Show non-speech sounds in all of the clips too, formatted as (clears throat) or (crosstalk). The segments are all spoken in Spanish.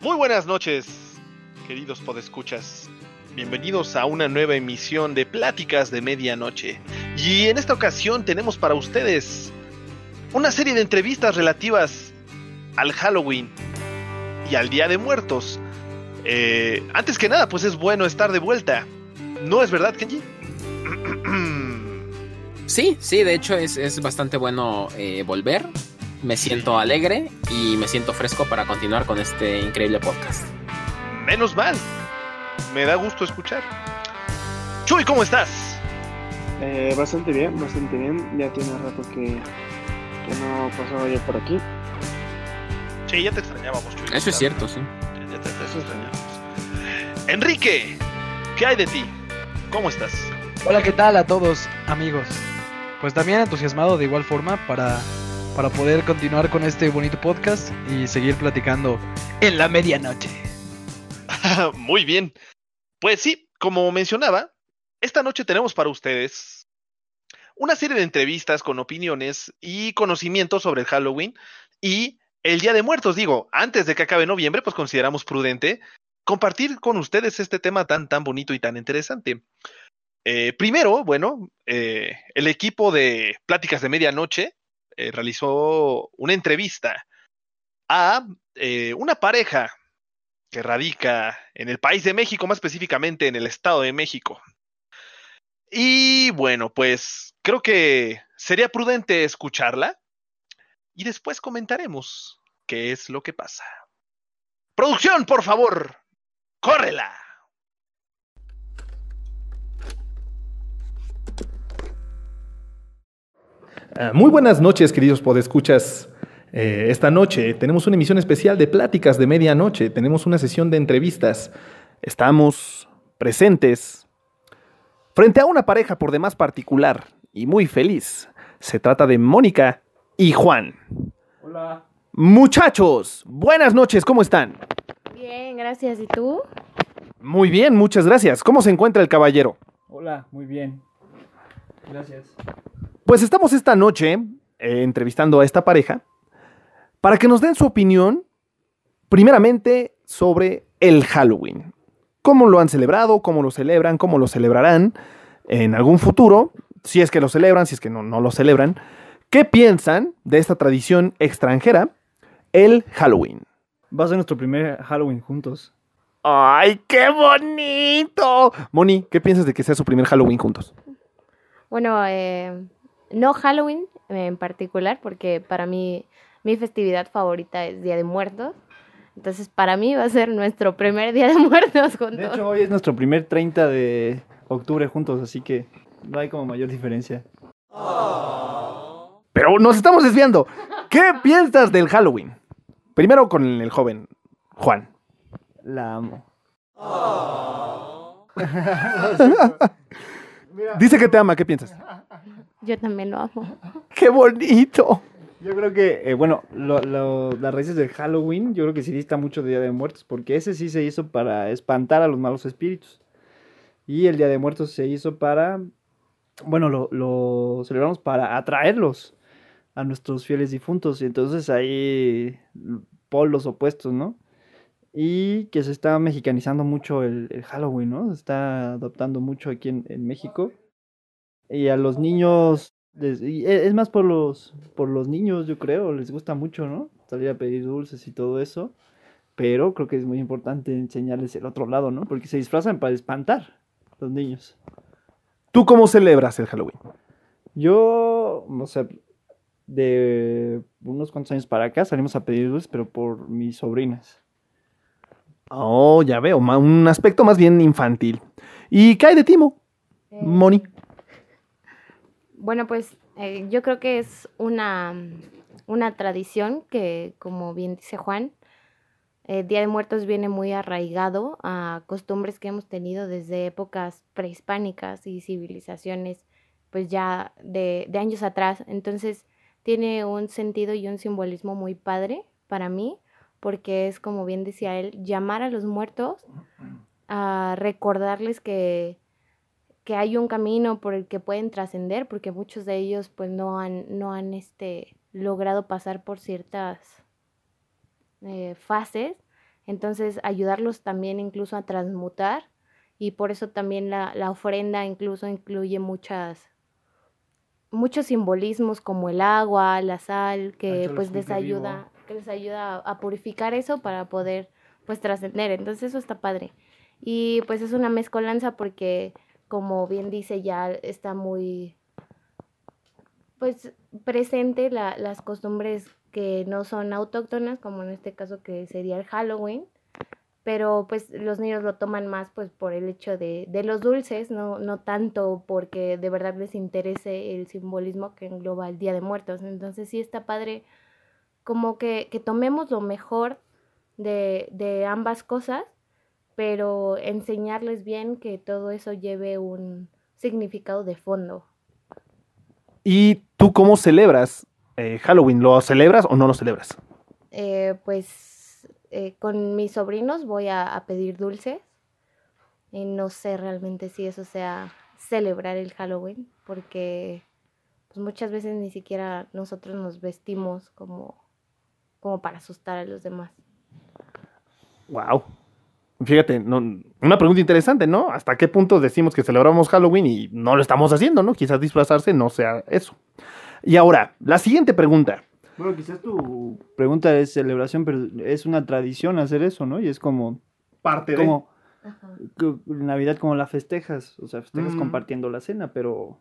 Muy buenas noches, queridos podescuchas. Bienvenidos a una nueva emisión de Pláticas de Medianoche. Y en esta ocasión tenemos para ustedes una serie de entrevistas relativas al Halloween y al Día de Muertos. Eh, antes que nada, pues es bueno estar de vuelta. ¿No es verdad, Kenji? Sí, sí, de hecho es, es bastante bueno eh, volver. Me siento alegre y me siento fresco para continuar con este increíble podcast. Menos mal. Me da gusto escuchar. Chuy, ¿cómo estás? Eh, bastante bien, bastante bien. Ya tiene rato que, que no pasaba yo por aquí. Sí, ya te extrañábamos, Chuy. Eso es cierto, sí. Ya te, te extrañábamos. Enrique, ¿qué hay de ti? ¿Cómo estás? Hola, ¿qué tal a todos, amigos? Pues también entusiasmado de igual forma para, para poder continuar con este bonito podcast y seguir platicando en la medianoche. (laughs) Muy bien. Pues sí, como mencionaba, esta noche tenemos para ustedes una serie de entrevistas con opiniones y conocimientos sobre el Halloween y el Día de Muertos. Digo, antes de que acabe noviembre, pues consideramos prudente compartir con ustedes este tema tan, tan bonito y tan interesante. Eh, primero, bueno, eh, el equipo de Pláticas de Medianoche eh, realizó una entrevista a eh, una pareja que radica en el país de México, más específicamente en el Estado de México. Y bueno, pues creo que sería prudente escucharla y después comentaremos qué es lo que pasa. Producción, por favor, córrela. Ah, Muy buenas noches, queridos podescuchas. Eh, esta noche tenemos una emisión especial de Pláticas de Medianoche. Tenemos una sesión de entrevistas. Estamos presentes frente a una pareja por demás particular y muy feliz. Se trata de Mónica y Juan. Hola. Muchachos, buenas noches, ¿cómo están? Bien, gracias. ¿Y tú? Muy bien, muchas gracias. ¿Cómo se encuentra el caballero? Hola, muy bien. Gracias. Pues estamos esta noche eh, entrevistando a esta pareja para que nos den su opinión, primeramente, sobre el Halloween. ¿Cómo lo han celebrado? ¿Cómo lo celebran? ¿Cómo lo celebrarán en algún futuro? Si es que lo celebran, si es que no, no lo celebran. ¿Qué piensan de esta tradición extranjera, el Halloween? Va a ser nuestro primer Halloween juntos. ¡Ay, qué bonito! Moni, ¿qué piensas de que sea su primer Halloween juntos? Bueno, eh, no Halloween en particular, porque para mí mi festividad favorita es Día de Muertos. Entonces, para mí va a ser nuestro primer Día de Muertos juntos. De hecho, hoy es nuestro primer 30 de octubre juntos, así que no hay como mayor diferencia. Pero nos estamos desviando. ¿Qué (laughs) piensas del Halloween? Primero con el joven Juan. La amo. (laughs) Dice que te ama, ¿qué piensas? (laughs) Yo también lo amo. (laughs) ¡Qué bonito! Yo creo que, eh, bueno, lo- lo- las raíces del Halloween, yo creo que sí dista mucho de Día de Muertos, porque ese sí se hizo para espantar a los malos espíritus. Y el Día de Muertos se hizo para, bueno, lo, lo celebramos para atraerlos a nuestros fieles difuntos. Y entonces ahí polos opuestos, ¿no? Y que se está mexicanizando mucho el, el Halloween, ¿no? Se está adoptando mucho aquí en, en México. Y a los niños, les- y e- es más por los, por los niños, yo creo, les gusta mucho, ¿no? Salir a pedir dulces y todo eso. Pero creo que es muy importante enseñarles el otro lado, ¿no? Porque se disfrazan para espantar los niños. ¿Tú cómo celebras el Halloween? Yo, o sea, de unos cuantos años para acá salimos a pedir dulces, pero por mis sobrinas. Oh, ya veo, un aspecto más bien infantil. ¿Y qué hay de Timo? Eh, Moni. Bueno, pues eh, yo creo que es una, una tradición que, como bien dice Juan, eh, Día de Muertos viene muy arraigado a costumbres que hemos tenido desde épocas prehispánicas y civilizaciones, pues ya de, de años atrás. Entonces tiene un sentido y un simbolismo muy padre para mí, porque es, como bien decía él, llamar a los muertos a recordarles que que hay un camino por el que pueden trascender, porque muchos de ellos pues no han, no han este, logrado pasar por ciertas eh, fases Entonces, ayudarlos también incluso a transmutar y por eso también la, la ofrenda incluso incluye muchas muchos simbolismos como el agua, la sal, que Ancho pues les ayuda, que les ayuda a, a purificar eso para poder pues trascender. Entonces eso está padre. Y pues es una mezcolanza porque como bien dice ya está muy pues presente la- las costumbres que no son autóctonas, como en este caso que sería el Halloween, pero pues los niños lo toman más pues por el hecho de, de los dulces, no, no tanto porque de verdad les interese el simbolismo que engloba el Día de Muertos. Entonces sí está padre como que, que tomemos lo mejor de, de ambas cosas, pero enseñarles bien que todo eso lleve un significado de fondo. ¿Y tú cómo celebras eh, Halloween? ¿Lo celebras o no lo celebras? Eh, pues eh, con mis sobrinos voy a, a pedir dulces. Y no sé realmente si eso sea celebrar el Halloween, porque pues muchas veces ni siquiera nosotros nos vestimos como, como para asustar a los demás. Wow. Fíjate, no- una pregunta interesante, ¿no? ¿Hasta qué punto decimos que celebramos Halloween y no lo estamos haciendo, ¿no? Quizás disfrazarse no sea eso. Y ahora, la siguiente pregunta. Bueno, quizás tu pregunta es celebración, pero es una tradición hacer eso, ¿no? Y es como, Parte como que Navidad como la festejas, o sea, festejas Mm. compartiendo la cena, pero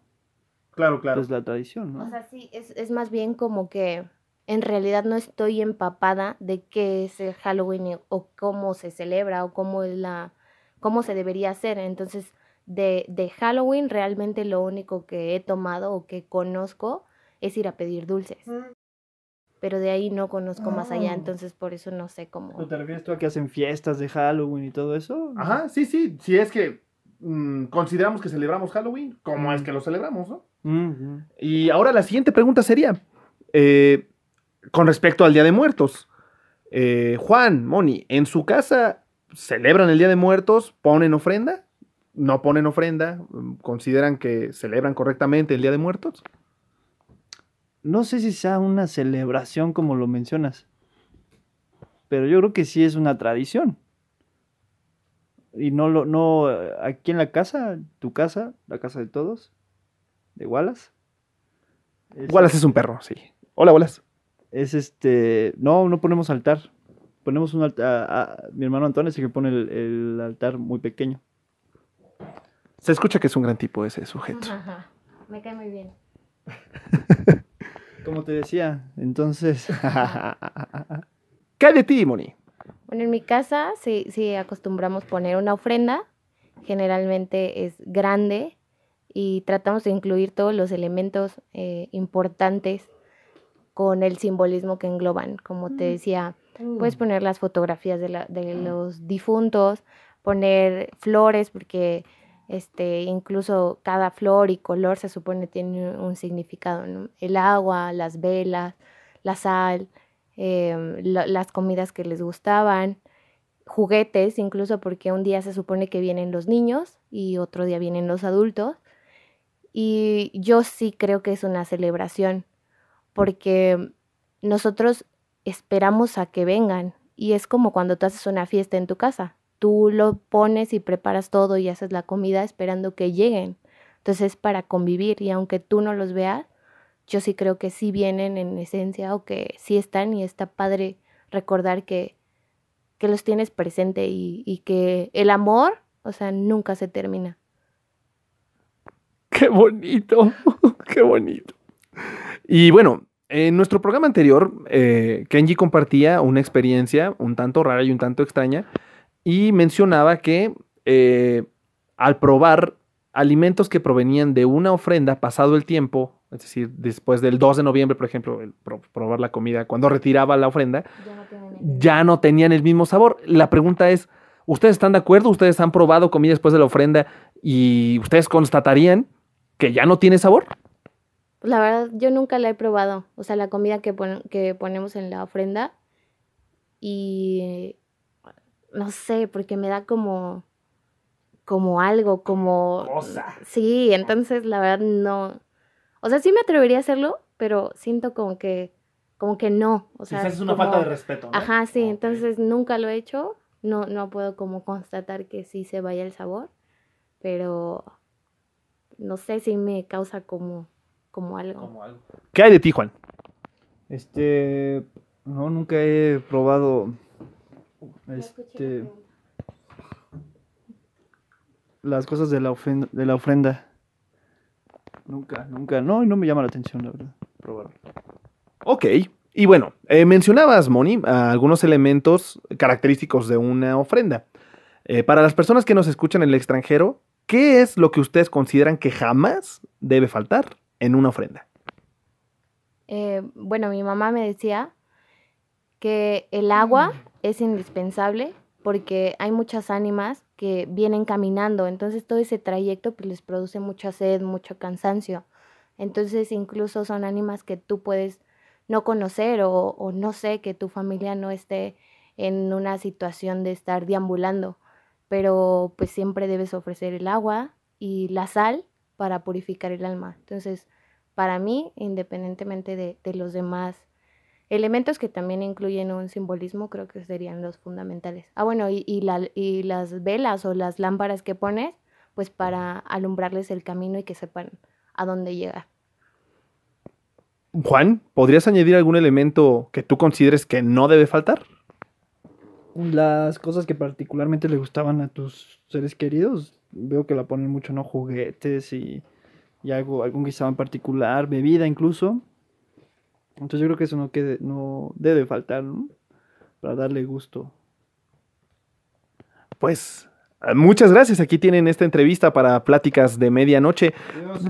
Claro, claro. es la tradición, ¿no? O sea, sí, es, es más bien como que en realidad no estoy empapada de qué es el Halloween o cómo se celebra o cómo es la cómo se debería hacer. Entonces, de, de Halloween realmente lo único que he tomado o que conozco es ir a pedir dulces. Pero de ahí no conozco más allá, Ah. entonces por eso no sé cómo. ¿No te refieres tú a que hacen fiestas de Halloween y todo eso? Ajá, sí, sí. Si es que mm, consideramos que celebramos Halloween, ¿cómo Mm. es que lo celebramos, no? Mm, Y ahora la siguiente pregunta sería, eh, con respecto al Día de Muertos. Eh, Juan, Moni, ¿en su casa celebran el Día de Muertos? ¿Ponen ofrenda? ¿No ponen ofrenda? ¿Consideran que celebran correctamente el Día de Muertos? No sé si sea una celebración como lo mencionas, pero yo creo que sí es una tradición. Y no lo, no, aquí en la casa, tu casa, la casa de todos, de Wallace. Es, Wallace es un perro, sí. Hola, Wallace. Es este, no, no ponemos altar. Ponemos un altar, mi hermano Antonio es el que pone el, el altar muy pequeño. Se escucha que es un gran tipo ese sujeto. Me cae muy bien. Como te decía, entonces, (laughs) ¿Qué hay de ti, Moni? Bueno, en mi casa sí, sí acostumbramos poner una ofrenda, generalmente es grande y tratamos de incluir todos los elementos eh, importantes con el simbolismo que engloban. Como te decía, puedes poner las fotografías de, la- de los difuntos, poner flores, porque este, incluso cada flor y color se supone tiene un significado. ¿no? El agua, las velas, la sal, em, la- las comidas que les gustaban, juguetes, incluso porque un día se supone que vienen los niños y otro día vienen los adultos. Y yo sí creo que es una celebración, porque nosotros esperamos a que vengan y es como cuando tú haces una fiesta en tu casa. Tú lo pones y preparas todo y haces la comida esperando que lleguen. Entonces es para convivir y aunque tú no los veas, yo sí creo que sí vienen en esencia o que sí están y está padre recordar que, que los tienes presente y, y que el amor, o sea, nunca se termina. Qué bonito, (laughs) qué bonito. Y bueno, en nuestro programa anterior, eh, Kenji compartía una experiencia un tanto rara y un tanto extraña y mencionaba que eh, al probar alimentos que provenían de una ofrenda pasado el tiempo, es decir, después del 2 de noviembre, por ejemplo, el pro- probar la comida, cuando retiraba la ofrenda, ya no tenían el mismo sabor. La pregunta es, ¿ustedes están de acuerdo? ¿Ustedes han probado comida después de la ofrenda y ustedes constatarían que ya no tiene sabor? La verdad, yo nunca la he probado. O sea, la comida que, pon- que ponemos en la ofrenda. Y no sé, porque me da como. como algo, como. Cosa. Sí, entonces la verdad no. O sea, sí me atrevería a hacerlo, pero siento como que como que no. O sea, Quizás es una como- falta de respeto. ¿no? Ajá, sí, entonces nunca lo he hecho. No, no puedo como constatar que sí se vaya el sabor, pero no sé si me causa como, como algo. ¿Qué hay de ti, Juan? Este, no, nunca he probado, este, las cosas de la ofrenda, de la ofrenda. Nunca, nunca, no, y no me llama la atención, la verdad, probarlo. Ok. Y bueno, eh, mencionabas, Moni, algunos elementos característicos de una ofrenda. Eh, para las personas que nos escuchan en el extranjero, ¿qué es lo que ustedes consideran que jamás debe faltar en una ofrenda? Eh, bueno, mi mamá me decía que el agua es indispensable porque hay muchas ánimas que vienen caminando, entonces todo ese trayecto pues, les produce mucha sed, mucho cansancio. Entonces incluso son ánimas que tú puedes no conocer o, o no sé, que tu familia no esté en una situación de estar deambulando, pero pues siempre debes ofrecer el agua y la sal para purificar el alma. Entonces, para mí, independientemente de, de los demás elementos que también incluyen un simbolismo, creo que serían los fundamentales. Ah, bueno, y, y, la- y las velas o las lámparas que pones, pues para alumbrarles el camino y que sepan a dónde llegar. Juan, ¿podrías añadir algún elemento que tú consideres que no debe faltar? Las cosas que particularmente le gustaban a tus seres queridos, veo que la ponen mucho, ¿no? Juguetes y, y algo, algún guisado en particular, bebida incluso. Entonces yo creo que eso no, quede, no debe faltar, ¿no? Para darle gusto. Pues eh, muchas gracias. Aquí tienen esta entrevista para Pláticas de Medianoche.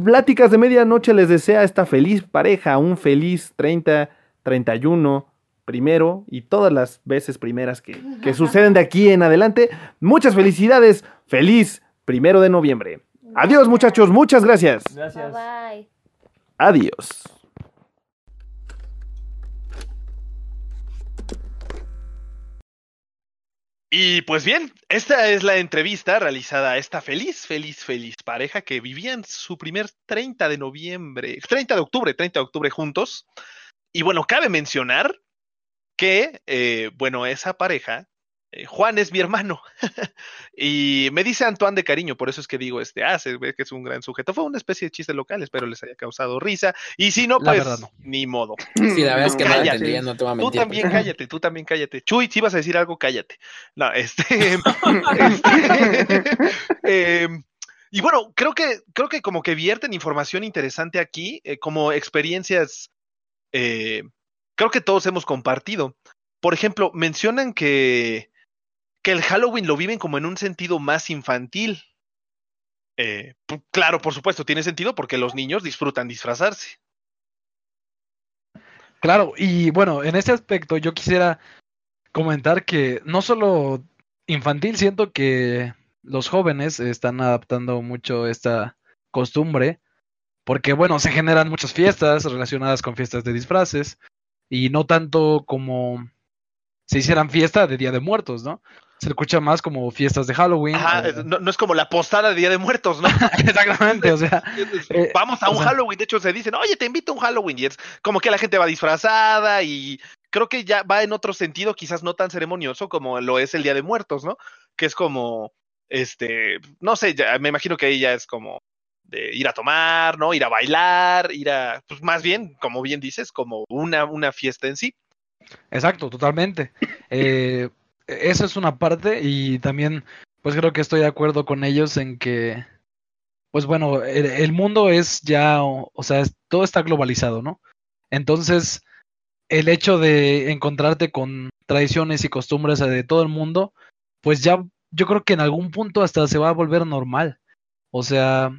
Pláticas de Medianoche les desea a esta feliz pareja un feliz 30, 31, primero y todas las veces primeras que, que suceden de aquí en adelante. Muchas felicidades. Feliz primero de noviembre. Adiós muchachos, muchas gracias. Gracias. Bye bye. Adiós. Y pues bien, esta es la entrevista realizada a esta feliz, feliz, feliz pareja que vivían su primer 30 de noviembre, 30 de octubre, 30 de octubre juntos. Y bueno, cabe mencionar que, eh, bueno, esa pareja, eh, Juan es mi hermano. (laughs) y me dice Antoine de cariño, por eso es que digo, este, ah, se ve que es un gran sujeto. Fue una especie de chiste local, espero les haya causado risa. Y si no, La pues, verdad no. ni modo. Sí, la verdad es que no la Cállate. entendía, no te voy a Tú también cállate, tú también cállate. Chuy, si vas a decir algo, cállate. No, este. (laughs) este, (laughs) em, y bueno, creo que, creo que como que vierten información interesante aquí, eh, como experiencias, eh, creo que todos hemos compartido. Por ejemplo, mencionan que, que el Halloween lo viven como en un sentido más infantil. Eh, claro, por supuesto, tiene sentido porque los niños disfrutan disfrazarse. Claro, y bueno, en ese aspecto yo quisiera comentar que no solo infantil, siento que los jóvenes están adaptando mucho esta costumbre, porque bueno, se generan muchas fiestas relacionadas con fiestas de disfraces, y no tanto como si hicieran fiesta de Día de Muertos, ¿no? Se escucha más como fiestas de Halloween. Ajá, o- es- no, no es como la postada de Día de Muertos, ¿no? (laughs) Exactamente, o sea, (laughs) Eh, Vamos a o un sea- Halloween, de hecho se dicen, oye, te invito a un Halloween, y es como que la gente va disfrazada y creo que ya va en otro sentido, quizás no tan ceremonioso como lo es el Día de Muertos, ¿no? Que es como, este, no sé, ya, me imagino que ahí ya es como de ir a tomar, ¿no? Ir a bailar, ir a, pues más bien, como bien dices, como una, una fiesta en sí. Exacto, totalmente. (laughs) Eh, eso es una parte y también, pues creo que estoy de acuerdo con ellos en que, pues bueno, el, mundo es ya, o, o sea, es- todo está globalizado, ¿no? Entonces, el hecho de encontrarte con tradiciones y costumbres de todo el mundo, pues ya, yo creo que en algún punto hasta se va a volver normal. O sea,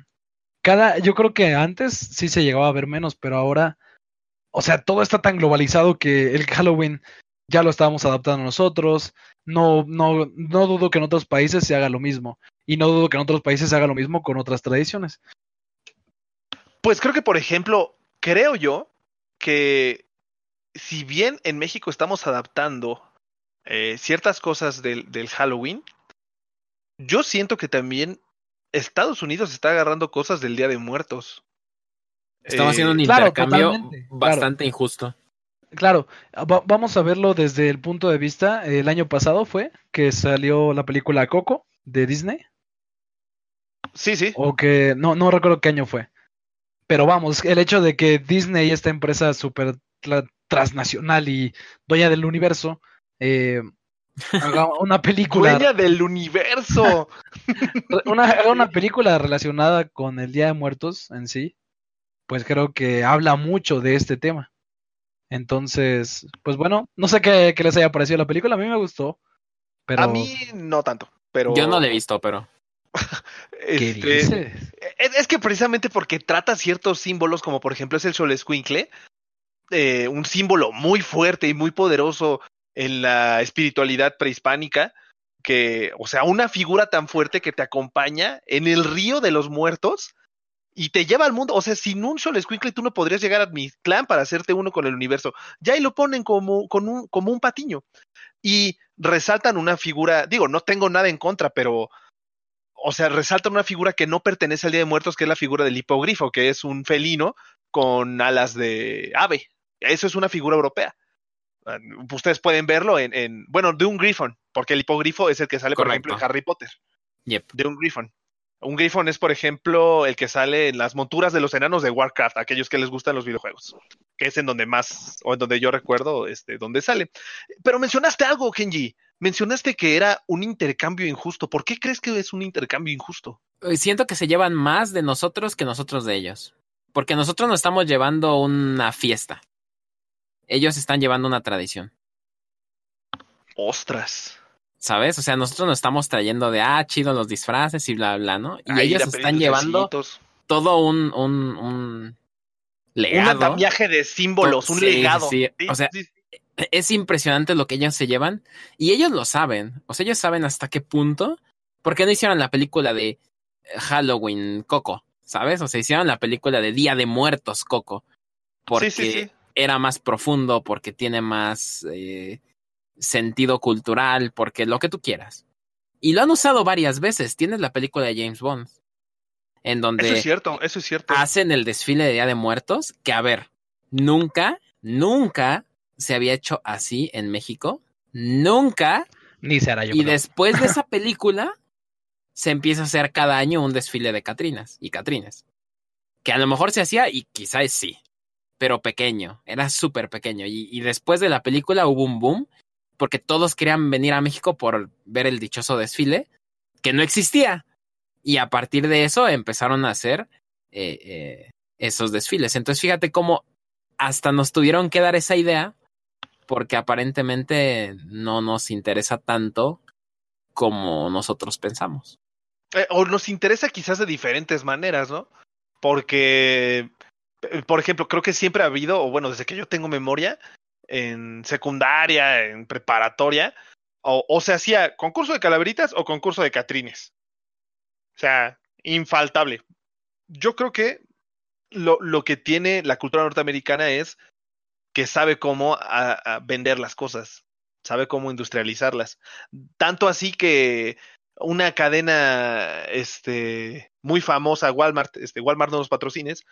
cada, yo creo que antes sí se llegaba a ver menos, pero ahora, o sea, todo está tan globalizado que el Halloween ya lo estábamos adaptando nosotros. No, no, no dudo que en otros países se haga lo mismo. Y no dudo que en otros países se haga lo mismo con otras tradiciones. Pues creo que, por ejemplo, creo yo que si bien en México estamos adaptando eh, ciertas cosas del, del Halloween, yo siento que también Estados Unidos está agarrando cosas del Día de Muertos. Estamos Eh, haciendo un claro, intercambio claro. bastante injusto. Claro, va- vamos a verlo desde el punto de vista, el año pasado fue que salió la película Coco de Disney, Sí, sí. o que no, no recuerdo qué año fue. Pero vamos, el hecho de que Disney, esta empresa súper tra- transnacional y dueña del universo, eh, haga (laughs) una película, Dueña del universo. (laughs) una, haga una película relacionada con el Día de Muertos en sí, pues creo que habla mucho de este tema. Entonces, pues bueno, no sé qué, qué les haya parecido la película, a mí me gustó, pero A mí no tanto, pero. Yo no la he visto, pero. (laughs) ¿qué este, dices? Es, es que precisamente porque trata ciertos símbolos, como por ejemplo es el Sol Escuincle, eh, un símbolo muy fuerte y muy poderoso en la espiritualidad prehispánica, que, o sea, una figura tan fuerte que te acompaña en el río de los muertos y te lleva al mundo. O sea, sin un Sol Escuincle tú no podrías llegar a mi clan para hacerte uno con el universo. Ya ahí lo ponen como, con un, como un patiño. Y resaltan una figura, digo, no tengo nada en contra, pero o sea, resaltan una figura que no pertenece al Día de Muertos, que es la figura del hipogrifo, que es un felino con alas de ave. Eso es una figura europea. Ustedes pueden verlo en, en bueno, de un grifón, porque el hipogrifo es el que sale, por ejemplo, en. Harry Potter, Yep. de un grifón. Un grifón es, por ejemplo, el que sale en las monturas de los enanos de Warcraft, aquellos que les gustan los videojuegos, que es en donde más, o en donde yo recuerdo, este, donde sale. Pero mencionaste algo, Kenji. Mencionaste que era un intercambio injusto. ¿Por qué crees que es un intercambio injusto? Eh, Siento que se llevan más de nosotros que nosotros de ellos. Porque nosotros nos estamos llevando una fiesta. Ellos están llevando una tradición. Ostras. ¿Sabes? O sea, nosotros nos estamos trayendo de, ah, chido los disfraces y bla, bla, ¿no? Y Ahí ellos están llevando todo un, un, un Un legado. andamiaje de símbolos, un Sí, legado. sí, o sea, sí, sí. es impresionante lo que ellos se llevan y ellos lo saben. O sea, ellos saben hasta qué punto. ¿Por qué no hicieron la película de eh, Halloween Coco? ¿Sabes? O sea, hicieron la película de Día de Muertos Coco. Porque sí, sí, sí. era más profundo, porque tiene más eh, sentido cultural, porque lo que tú quieras. Y lo han usado varias veces. Tienes la película de James Bond, en donde Eso es cierto, eso es cierto. hacen el desfile de Día de Muertos, que a ver, nunca, nunca se había hecho así en México. Nunca. Ni se hará yo Y creo. después de esa (laughs) película, se empieza a hacer cada año un desfile de Catrinas y Catrines. Que a lo mejor se hacía y quizás sí, pero pequeño, era súper pequeño. Y, y después de la película hubo un boom, porque todos querían venir a México por ver el dichoso desfile, que no existía. Y a partir de eso empezaron a hacer eh, eh, esos desfiles. Entonces fíjate cómo hasta nos tuvieron que dar esa idea, porque aparentemente no nos interesa tanto como nosotros pensamos. Eh, o nos interesa quizás de diferentes maneras, ¿no? Porque, por ejemplo, creo que siempre ha habido, o bueno, desde que yo tengo memoria, en secundaria, en preparatoria, o, se hacía concurso de calaveritas o concurso de catrines. O sea, infaltable. Yo creo que lo, lo que tiene la cultura norteamericana es que sabe cómo vender las cosas, sabe cómo industrializarlas. Tanto así que una cadena este muy famosa Walmart, este Walmart no los patrocines,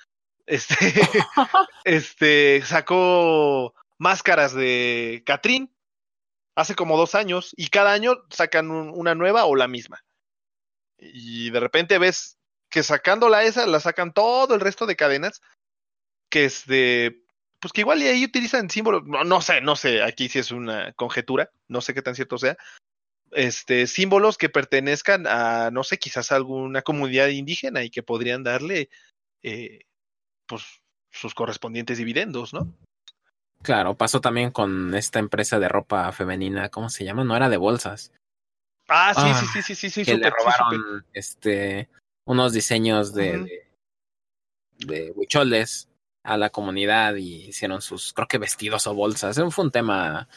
este (laughs) este sacó máscaras de Catrín hace como dos años y cada año sacan un- una nueva o la misma. Y de repente ves que sacándola esa, la sacan todo el resto de cadenas que es de pues que igual y ahí utilizan símbolos, no, no sé, no sé, aquí sí es una conjetura, no sé qué tan cierto sea, este, símbolos que pertenezcan a, no sé, quizás a alguna comunidad indígena y que podrían darle, eh, pues, sus correspondientes dividendos, ¿no? Claro, pasó también con esta empresa de ropa femenina, ¿cómo se llama? No era de bolsas. Ah, sí, Ah, sí, sí, sí, sí, sí, que le robaron este unos diseños de, de, de huicholes a la comunidad y hicieron sus, creo que vestidos o bolsas. Fue un tema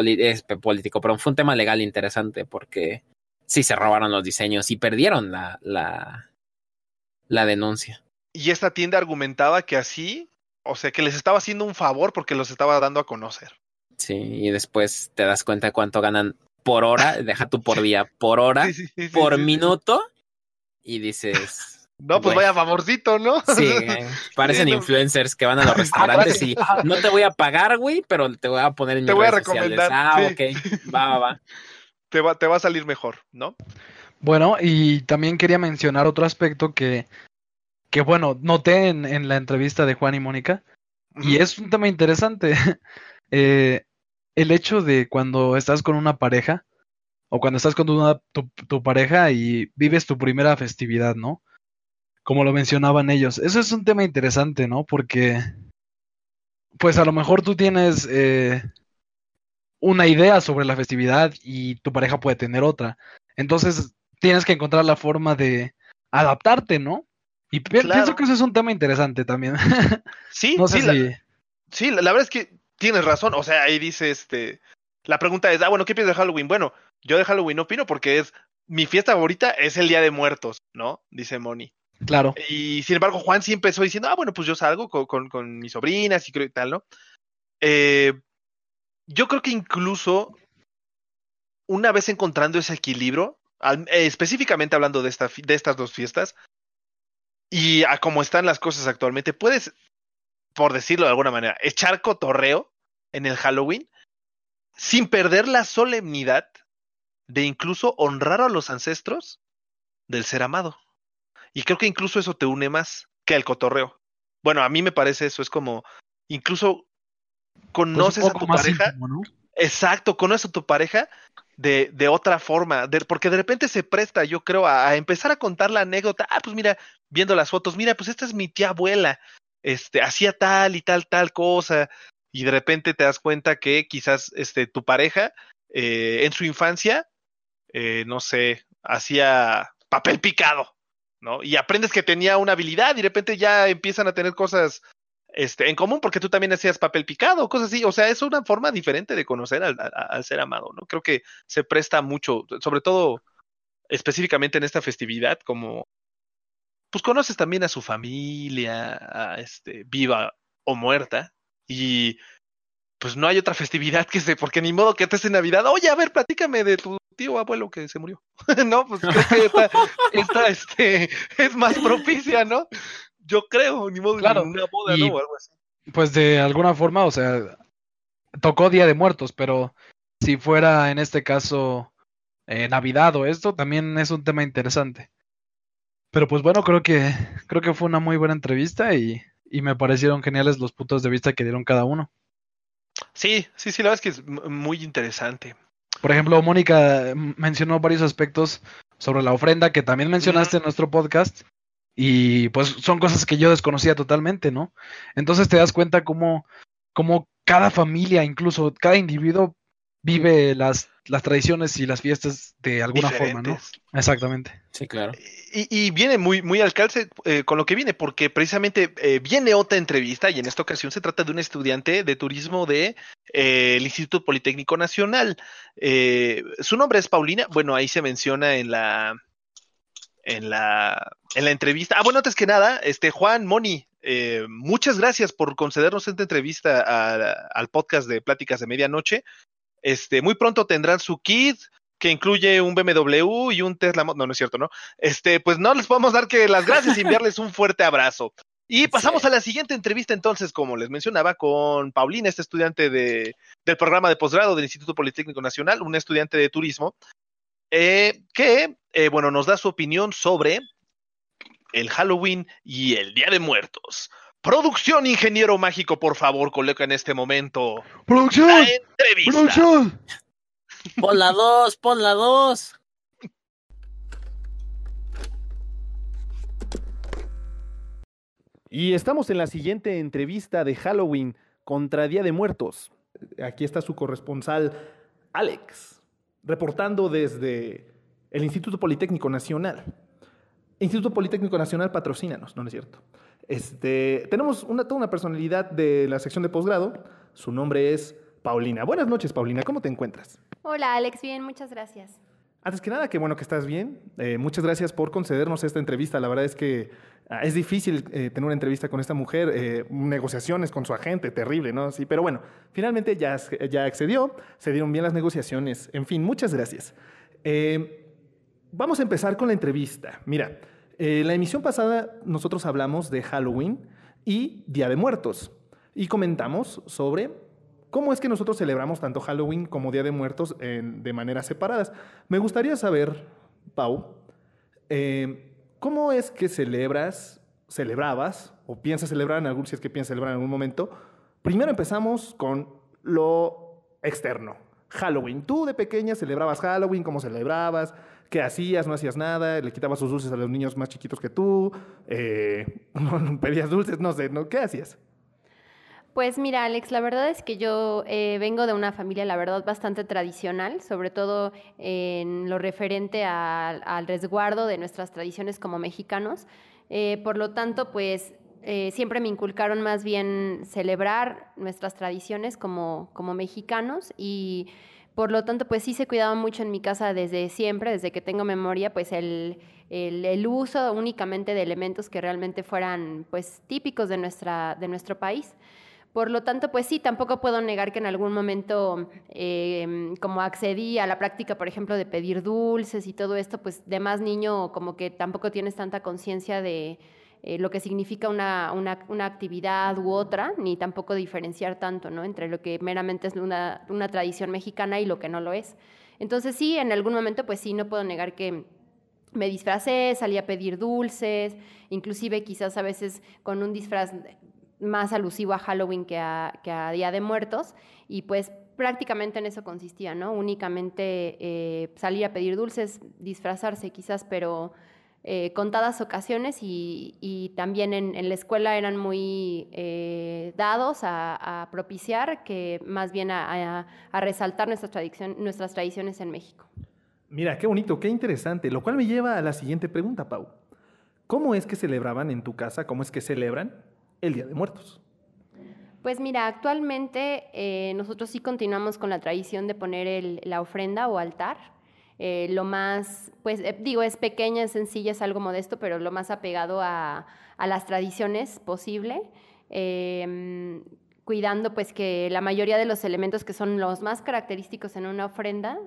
es político, pero fue un tema legal interesante porque sí se robaron los diseños y perdieron la, la, la denuncia. Y esta tienda argumentaba que así, o sea, que les estaba haciendo un favor porque los estaba dando a conocer. Sí, y después te das cuenta de cuánto ganan por hora, deja tú por día, por (laughs) hora, Sí, sí, sí, sí, por sí, sí. minuto, y dices, (laughs) No, pues vaya favorcito, ¿no? Sí, eh, (laughs) parecen Sí, no. influencers que van a los restaurantes y no te voy a pagar, güey, pero te voy a poner en Te mis voy a redes sociales. recomendar, Ah, sí. ok. Va, va, va. te, va, te va a salir mejor, ¿no? Bueno, y también quería mencionar otro aspecto que, que bueno, noté en, en la entrevista de Juan y Mónica, y es un tema interesante. (laughs) Eh, el hecho de cuando estás con una pareja, o cuando estás con una- tu, tu pareja y vives tu primera festividad, ¿no? Como lo mencionaban ellos. Eso es un tema interesante, ¿no? Porque, pues a lo mejor tú tienes eh, una idea sobre la festividad y tu pareja puede tener otra. Entonces, tienes que encontrar la forma de adaptarte, ¿no? Y Claro. pienso que eso es un tema interesante también. (laughs) Sí, no sé sí, la, sí, la, la verdad es que tienes razón. O sea, ahí dice este. La pregunta es, ah, bueno, ¿qué piensas de Halloween? Bueno, yo de Halloween no opino porque es. Mi fiesta favorita es el Día de Muertos, ¿no? Dice Moni. Claro. Y sin embargo, Juan sí empezó diciendo, ah, bueno, pues yo salgo con, con, con mis sobrinas y creo y tal, ¿no? Eh, yo creo que incluso una vez encontrando ese equilibrio, al- eh, específicamente hablando de, esta, de estas dos fiestas, y a cómo están las cosas actualmente, puedes, por decirlo de alguna manera, echar cotorreo en el Halloween sin perder la solemnidad de incluso honrar a los ancestros del ser amado. Y creo que incluso eso te une más que el cotorreo. Bueno, a mí me parece eso, es como, incluso Pues conoces un a tu pareja, íntimo, ¿no? exacto, conoces a tu pareja de, de otra forma, de- porque de repente se presta, yo creo, a, a empezar a contar la anécdota, ah, pues mira, viendo las fotos, mira, pues esta es mi tía abuela, este, hacía tal y tal, tal cosa, y de repente te das cuenta que quizás este, tu pareja eh, en su infancia, eh, no sé, hacía papel picado, ¿no? Y aprendes que tenía una habilidad y de repente ya empiezan a tener cosas este, en común porque tú también hacías papel picado, cosas así. O sea, es una forma diferente de conocer al, ser amado, ¿no? Creo que se presta mucho, sobre todo específicamente en esta festividad, como pues conoces también a su familia, a este, viva o muerta, y pues no hay otra festividad que se, porque ni modo que estés en Navidad, oye, a ver, platícame de tu tío o abuelo que se murió. (laughs) no, pues creo que esta, (laughs) esta, este, es más propicia, ¿no? Yo creo, ni modo, Claro, una boda, y- ¿no? O algo así. Pues de alguna forma, o sea, tocó Día de Muertos, pero si fuera en este caso eh, Navidad o esto, también es un tema interesante. Pero pues bueno, creo que creo que fue una muy buena entrevista y, y me parecieron geniales los puntos de vista que dieron cada uno. Sí, sí, sí, la verdad es que es muy interesante. Por ejemplo, Mónica mm, mencionó varios aspectos sobre la ofrenda que también mencionaste en nuestro podcast y pues son cosas que yo desconocía totalmente, ¿no? Entonces te das cuenta cómo, cómo cada familia, incluso cada individuo vive las, las tradiciones y las fiestas de alguna forma, ¿no? Exactamente. Sí, claro. Y, y viene muy, muy al calce eh, con lo que viene, porque precisamente eh, viene otra entrevista, y en esta ocasión se trata de un estudiante de turismo de eh, el Instituto Politécnico Nacional. Eh, su nombre es Paulina, bueno, ahí se menciona en la en la en la entrevista. Ah, bueno, antes que nada, este Juan Moni, eh, muchas gracias por concedernos esta entrevista a- al podcast de Pláticas de Medianoche. Este, muy pronto tendrán su kit que incluye un BMW y un Tesla. No, no es cierto, ¿no? Este, pues no les podemos dar que las gracias y (laughs) enviarles un fuerte abrazo. Y pasamos Sí. a la siguiente entrevista entonces, como les mencionaba, con Paulina, este estudiante de, del programa de posgrado del Instituto Politécnico Nacional, un estudiante de turismo, eh, que, eh, bueno, nos da su opinión sobre el Halloween y el Día de Muertos. Producción, ingeniero mágico, por favor, coloca en este momento ¡Producción! la entrevista. ¡Producción! Pon la dos, pon la dos. Y estamos en la siguiente entrevista de Halloween contra Día de Muertos. Aquí está su corresponsal, Alex, reportando desde el Instituto Politécnico Nacional. Instituto Politécnico Nacional, patrocínanos, no, no es cierto. Este, tenemos una, toda una personalidad de la sección de posgrado. Su nombre es Paulina. Buenas noches, Paulina. ¿Cómo te encuentras? Hola Alex, bien, muchas gracias. Antes que nada, qué bueno que estás bien. Eh, muchas gracias por concedernos esta entrevista. La verdad es que ah, es difícil eh, tener una entrevista con esta mujer, eh, negociaciones con su agente, terrible, ¿no? Sí, pero bueno, finalmente ya, ya accedió, se dieron bien las negociaciones. En fin, muchas gracias. Vamos a empezar con la entrevista. Mira, Eh, la emisión pasada nosotros hablamos de Halloween y Día de Muertos y comentamos sobre cómo es que nosotros celebramos tanto Halloween como Día de Muertos de maneras separadas. Me gustaría saber, Pau, eh, ¿cómo es que celebras, celebrabas o piensas celebrar en algún, si es que piensas celebrar en algún momento? Primero empezamos con lo externo. Halloween. Tú de pequeña celebrabas Halloween, ¿cómo celebrabas? ¿Qué hacías? ¿No hacías nada? ¿Le quitabas sus dulces a los niños más chiquitos que tú? Eh, (laughs) ¿Pedías dulces? No sé, ¿no? ¿qué hacías? Pues mira, Alex, la verdad es que yo eh, vengo de una familia, la verdad, bastante tradicional, sobre todo en lo referente al resguardo de nuestras tradiciones como mexicanos. Eh, por lo tanto, pues siempre me inculcaron más bien celebrar nuestras tradiciones como, como mexicanos y por lo tanto, pues sí se cuidaba mucho en mi casa desde siempre, desde que tengo memoria, pues el, el- uso únicamente de elementos que realmente fueran pues típicos de, nuestra, de nuestro país. Por lo tanto, pues sí, tampoco puedo negar que en algún momento, eh, como accedí a la práctica, por ejemplo, de pedir dulces y todo esto, pues de más niño como que tampoco tienes tanta conciencia de eh, lo que significa una, una, una actividad u otra, ni tampoco diferenciar tanto, ¿no? Entre lo que meramente es una, una tradición mexicana y lo que no lo es. Entonces sí, en algún momento, pues sí, no puedo negar que me disfracé, salí a pedir dulces, inclusive quizás a veces con un disfraz más alusivo a Halloween que a, que a Día de Muertos, y pues prácticamente en eso consistía, ¿no? Únicamente eh, salir a pedir dulces, disfrazarse quizás, pero eh, contadas ocasiones y, y también en, en la escuela eran muy eh, dados a, a propiciar que más bien a, a- a resaltar nuestras, tradición- nuestras tradiciones en México. Mira, qué bonito, qué interesante. Lo cual me lleva a la siguiente pregunta, Pau. ¿Cómo es que celebraban en tu casa, cómo es que celebran el Día de Muertos? Pues mira, actualmente eh, nosotros sí continuamos con la tradición de poner el- la ofrenda o altar. Eh, lo más, pues eh, digo, es pequeña, es sencilla, es algo modesto, pero lo más apegado a, las tradiciones posible. Eh, cuidando pues que la mayoría de los elementos que son los más característicos en una ofrenda,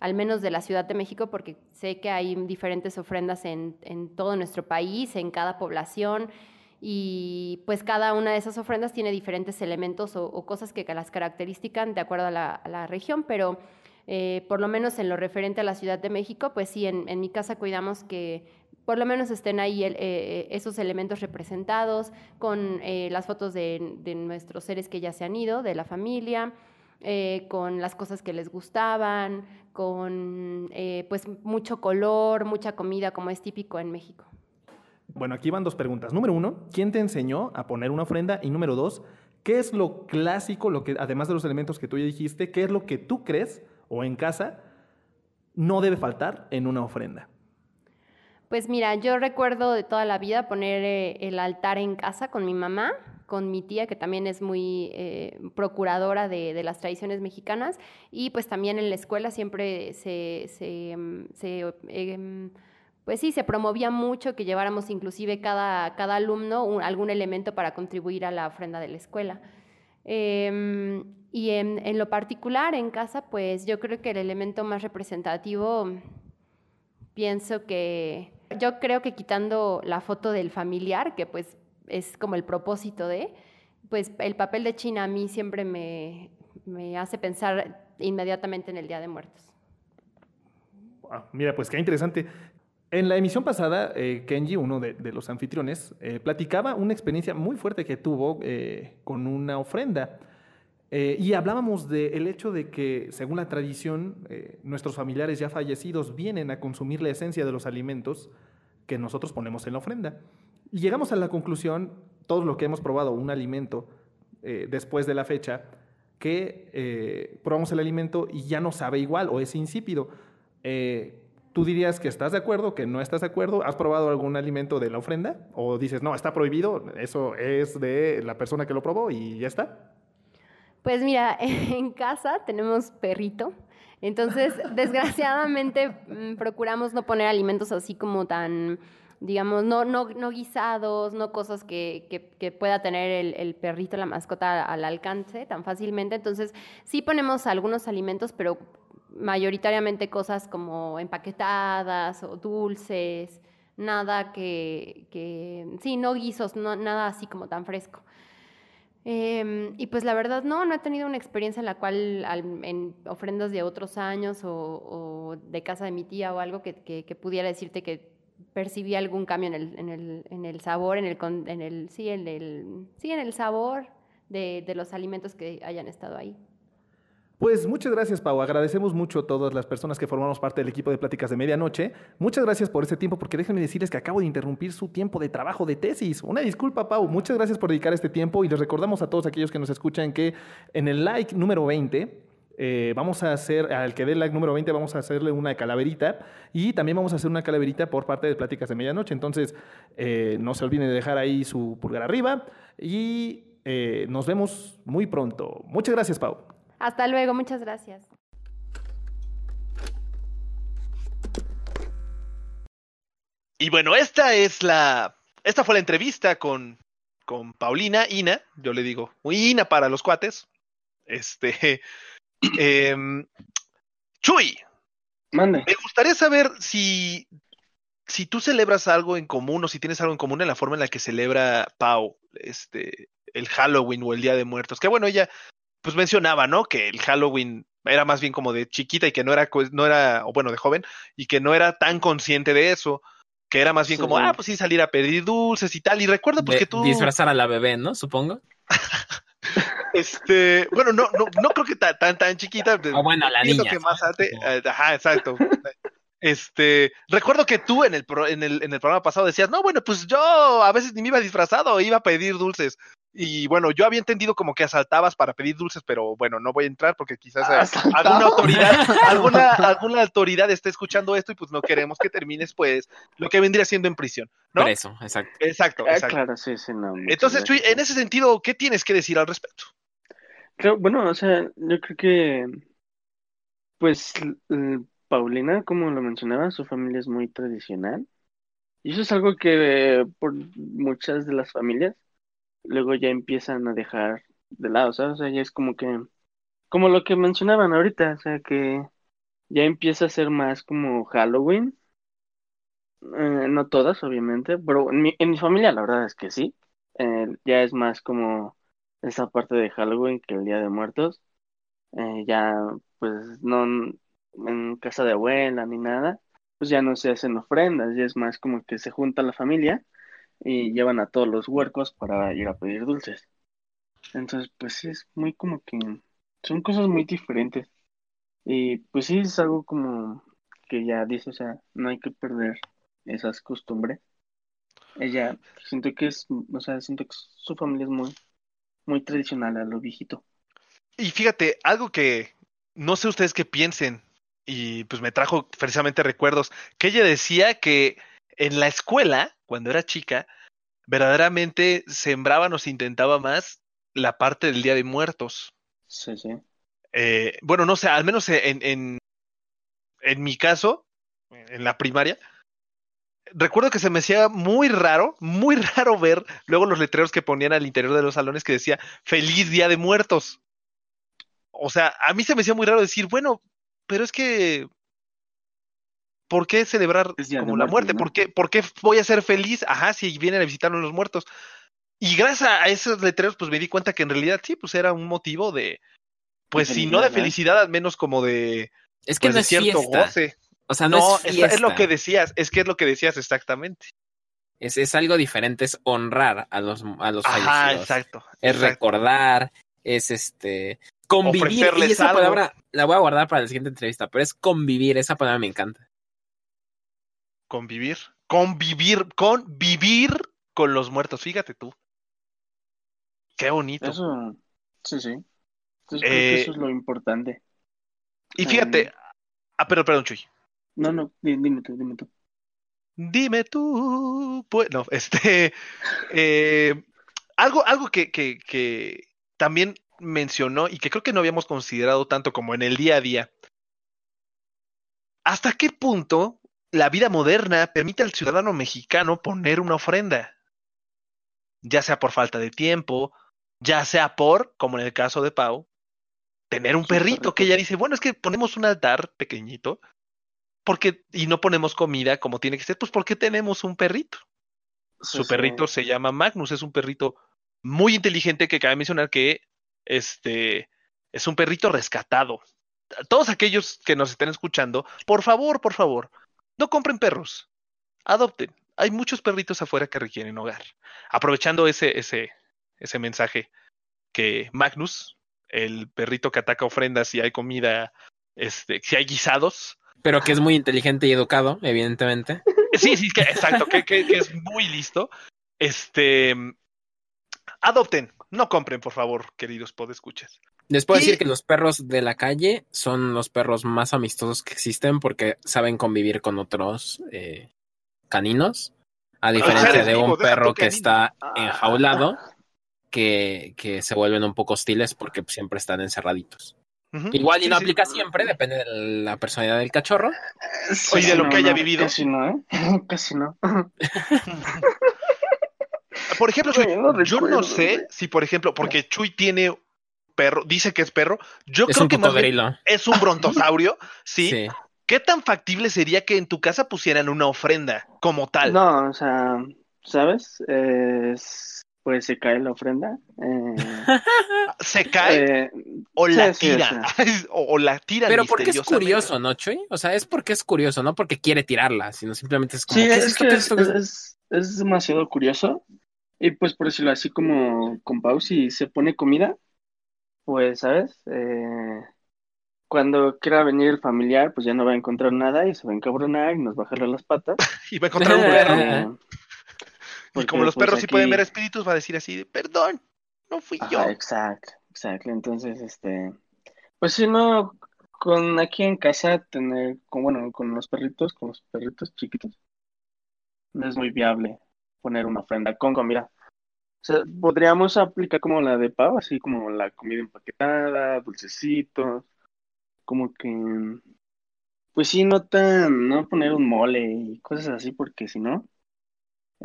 al menos de la Ciudad de México, porque sé que hay diferentes ofrendas en, todo nuestro país, en cada población, y pues cada una de esas ofrendas tiene diferentes elementos o, cosas que las caracterizan de acuerdo a la región, pero eh, por lo menos en lo referente a la Ciudad de México, pues sí, en, mi casa cuidamos que por lo menos estén ahí eh, esos elementos representados con eh, las fotos de, nuestros seres que ya se han ido, de la familia, con las cosas que les gustaban, con pues mucho color, mucha comida como es típico en México. Bueno, aquí van dos preguntas. Número uno, ¿quién te enseñó a poner una ofrenda? Y número dos, ¿qué es lo clásico, lo que, además de los elementos que tú ya dijiste, qué es lo que tú crees o en casa no debe faltar en una ofrenda? Pues mira, yo recuerdo de toda la vida poner eh, el altar en casa con mi mamá, con mi tía, que también es muy eh, procuradora de, las tradiciones mexicanas, y pues también en la escuela siempre se, se, mm, se, em, pues sí, se promovía mucho que lleváramos inclusive cada, cada alumno algún elemento para contribuir a la ofrenda de la escuela. Em, y en, en lo particular, en casa, pues yo creo que el elemento más representativo pienso que yo creo que quitando la foto del familiar, que pues es como el propósito de, pues el papel de China a mí siempre me, me hace pensar inmediatamente en el Día de Muertos. Ah, mira, pues qué interesante. En la emisión pasada, eh, Kenji, uno de, de los anfitriones, eh, platicaba una experiencia muy fuerte que tuvo eh, con una ofrenda. Y hablábamos del hecho de que, según la tradición, nuestros familiares ya fallecidos vienen a consumir la esencia de los alimentos que nosotros ponemos en la ofrenda. Y llegamos a la conclusión, todos los que hemos probado un alimento después de la fecha, que probamos el alimento y ya no sabe igual o es insípido. ¿Tú dirías que estás de acuerdo, que no estás de acuerdo? ¿Has probado algún alimento de la ofrenda? ¿O dices, no, está prohibido, eso es de la persona que lo probó y ya está? Pues mira, (laughs) en casa tenemos perrito, entonces (laughs) desgraciadamente mm, procuramos no poner alimentos así como tan, digamos, no, no, no guisados, no cosas que, que- que pueda tener el, el perrito, la mascota al alcance tan fácilmente. Entonces sí ponemos algunos alimentos, pero mayoritariamente cosas como empaquetadas o dulces, nada que, sí, no guisos, no, nada así como tan fresco. Em, y pues la verdad no, no he tenido una experiencia en la cual en ofrendas de otros años o, de casa de mi tía o algo que, pudiera decirte que percibí algún cambio en el, sabor, en el, sí, en el, sabor de los alimentos que hayan estado ahí. Pues muchas gracias, Pau. Agradecemos mucho a todas las personas que formamos parte del equipo de Pláticas de Medianoche. Muchas gracias por este tiempo, porque déjenme decirles que acabo de interrumpir su tiempo de trabajo de tesis. Una disculpa, Pau. Muchas gracias por dedicar este tiempo y les recordamos a todos aquellos que nos escuchan que en el like número 20 eh, vamos a hacer, al que dé el like número 20, vamos a hacerle una calaverita y también vamos a hacer una calaverita por parte de Pláticas de Medianoche. Entonces, eh, no se olviden de dejar ahí su pulgar arriba y eh, nos vemos muy pronto. Muchas gracias, Pau. Hasta luego, muchas gracias. Y bueno, esta es la. Esta fue la entrevista con, con Paulina Ina. Yo le digo, Ina para los cuates. Este. (laughs) Em, Chuy. Mande. Me gustaría saber si. Si tú celebras algo en común o si tienes algo en común en la forma en la que celebra Pau este, el Halloween o el Día de Muertos. Que bueno, ella pues mencionaba, ¿no? Que el Halloween era más bien como de chiquita y que no era, no era, o bueno, de joven, y que no era tan consciente de eso, que era más bien como, ah, pues sí, salir a pedir dulces y tal. Y recuerdo pues que tú... Disfrazar a la bebé, ¿no? Supongo. (laughs) este, bueno, no, no, no creo que tan, tan, tan chiquita. Ah, bueno, la niña. que más eh, ajá, exacto. Este, recuerdo que tú en el, en, el, en el programa pasado decías, no, bueno, pues yo a veces ni me iba disfrazado, iba a pedir dulces. Y bueno, yo había entendido como que asaltabas para pedir dulces, pero bueno, no voy a entrar porque quizás eh, alguna autoridad, (laughs) alguna, alguna autoridad esté escuchando esto y pues no queremos que termines pues lo que vendría siendo en prisión, ¿no? eso, exacto. Exacto, ah, exacto. claro, sí, sí, no, Entonces, en ese sentido, ¿qué tienes que decir al respecto? Creo, bueno, o sea, yo creo que pues Paulina, como lo mencionaba, su familia es muy tradicional. Y eso es algo que por muchas de las familias luego ya empiezan a dejar de lado, ¿sabes? O sea, ya es como que, como lo que mencionaban ahorita, o sea, que ya empieza a ser más como Halloween. Eh, no todas, obviamente, pero en mi, en mi, familia la verdad es que sí. Eh, ya es más como esa parte de Halloween que el Día de Muertos. Eh, ya, pues, no en casa de abuela ni nada, pues ya no se hacen ofrendas, ya es más como que se junta la familia y llevan a todos los huercos para ir a pedir dulces. Entonces, pues sí, es muy como que son cosas muy diferentes. Y pues sí, es algo como que ya dice, o sea, no hay que perder esas costumbres. Ella, siento que es, o sea, siento que su familia es muy, muy tradicional a lo viejito. Y fíjate, algo que no sé ustedes qué piensen, y pues me trajo precisamente recuerdos, que ella decía que en la escuela, cuando era chica, verdaderamente sembraban o se intentaba más la parte del Día de Muertos. Sí, sí. Eh, bueno, no sé, al menos en, en, en mi caso, en la primaria, recuerdo que se me hacía muy raro, muy (laughs) raro ver luego los letreros que ponían al interior de los salones que decía Feliz Día de Muertos. O sea, a mí se me hacía muy raro decir, bueno, pero es que ¿por qué celebrar como la muerte? ¿Por, qué, ¿Por qué voy a ser feliz? Ajá, si vienen a visitarnos los muertos. Y gracias a esos letreros, pues me di cuenta que en realidad sí, pues era un motivo de, pues si no de felicidad, al menos como de, es que pues, no es cierto fiesta. goce. O sea, no, es, es, lo que decías, es que es lo que decías exactamente. Es, es algo diferente, es honrar a los, a los Ajá, fallecidos. exacto. Es exacto. recordar, es este convivir. Y esa algo. palabra la voy a guardar para la siguiente entrevista, pero es convivir, esa palabra me encanta. Convivir. Convivir, convivir con los muertos, fíjate tú. Qué bonito. Eso, sí, sí. Entonces, creo Eh, que eso es lo importante. Y fíjate, ah, pero perdón, Chuy. No, no, di- dime tú, dime tú. Dime tú. Pues, no, (laughs) este. eh, algo algo que, que, que también mencionó y que creo que no habíamos considerado tanto como en el día a día. ¿Hasta qué punto la vida moderna permite al ciudadano mexicano poner una ofrenda? Ya sea por falta de tiempo, ya sea por, como en el caso de Pau, tener un perrito que ella dice, bueno, es que ponemos un altar pequeñito porque, y no ponemos comida como tiene que ser, pues porque tenemos un perrito. Su perrito se llama Magnus, es un perrito muy inteligente que cabe mencionar que este es un perrito rescatado. Todos aquellos que nos estén escuchando, por favor, por favor, no compren perros, adopten. Hay muchos perritos afuera que requieren hogar. Aprovechando ese, ese, ese mensaje que Magnus, el perrito que ataca ofrendas si hay comida, este, si hay guisados, Pero que es muy inteligente y educado, evidentemente. Sí, sí, que, exacto, que, que- que es muy listo. Este, adopten, no compren, por favor, queridos podescuchas. Les puedo Y- decir que los perros de la calle son los perros más amistosos que existen porque saben convivir con otros eh, caninos, a diferencia de un perro que está enjaulado, que, que se vuelven un poco hostiles porque siempre están encerraditos. Igual y Sí, no sí. aplica siempre, depende de la personalidad del cachorro. sí, Oye, de lo no, que haya no, vivido. Casi no, ¿eh? (laughs) Casi no. (laughs) Por ejemplo, Chuy, Güey, no yo no sé güey. si, por ejemplo, porque Chuy tiene perro, dice que es perro, yo Es creo un que más bien es un brontosaurio, (laughs) ¿sí? Sí. ¿Qué tan factible sería que en tu casa pusieran una ofrenda como tal? No, o sea, ¿sabes? Es- pues se cae la ofrenda. eh, (laughs) ¿Se cae eh, o la sí, sí, tira? (laughs) o, o la tira Pero porque es curioso, ¿no, Chuy? O sea, es porque es curioso, no porque quiere tirarla, sino simplemente es como, Sí, ¿qué es que ¿Qué es, demasiado curioso. Y pues por decirlo así como con Pau, si se pone comida, pues, ¿sabes? Eh, cuando quiera venir el familiar, pues ya no va a encontrar nada y se va a encabronar y nos va a jalar las patas. (laughs) Y va a (laughs) encontrar un perro. Eh, Y como los pues, perros sí aquí- pueden ver espíritus, va a decir así de, perdón, no fui yo. Exacto, exacto. Entonces, este, pues si no, con aquí en casa tener, con, bueno, con los perritos, con los perritos chiquitos, no es muy viable poner una ofrenda con comida. O sea, podríamos aplicar como la de Pau, así como la comida empaquetada, dulcecitos, como que, pues sí, no tan, no poner un mole y cosas así, porque si no,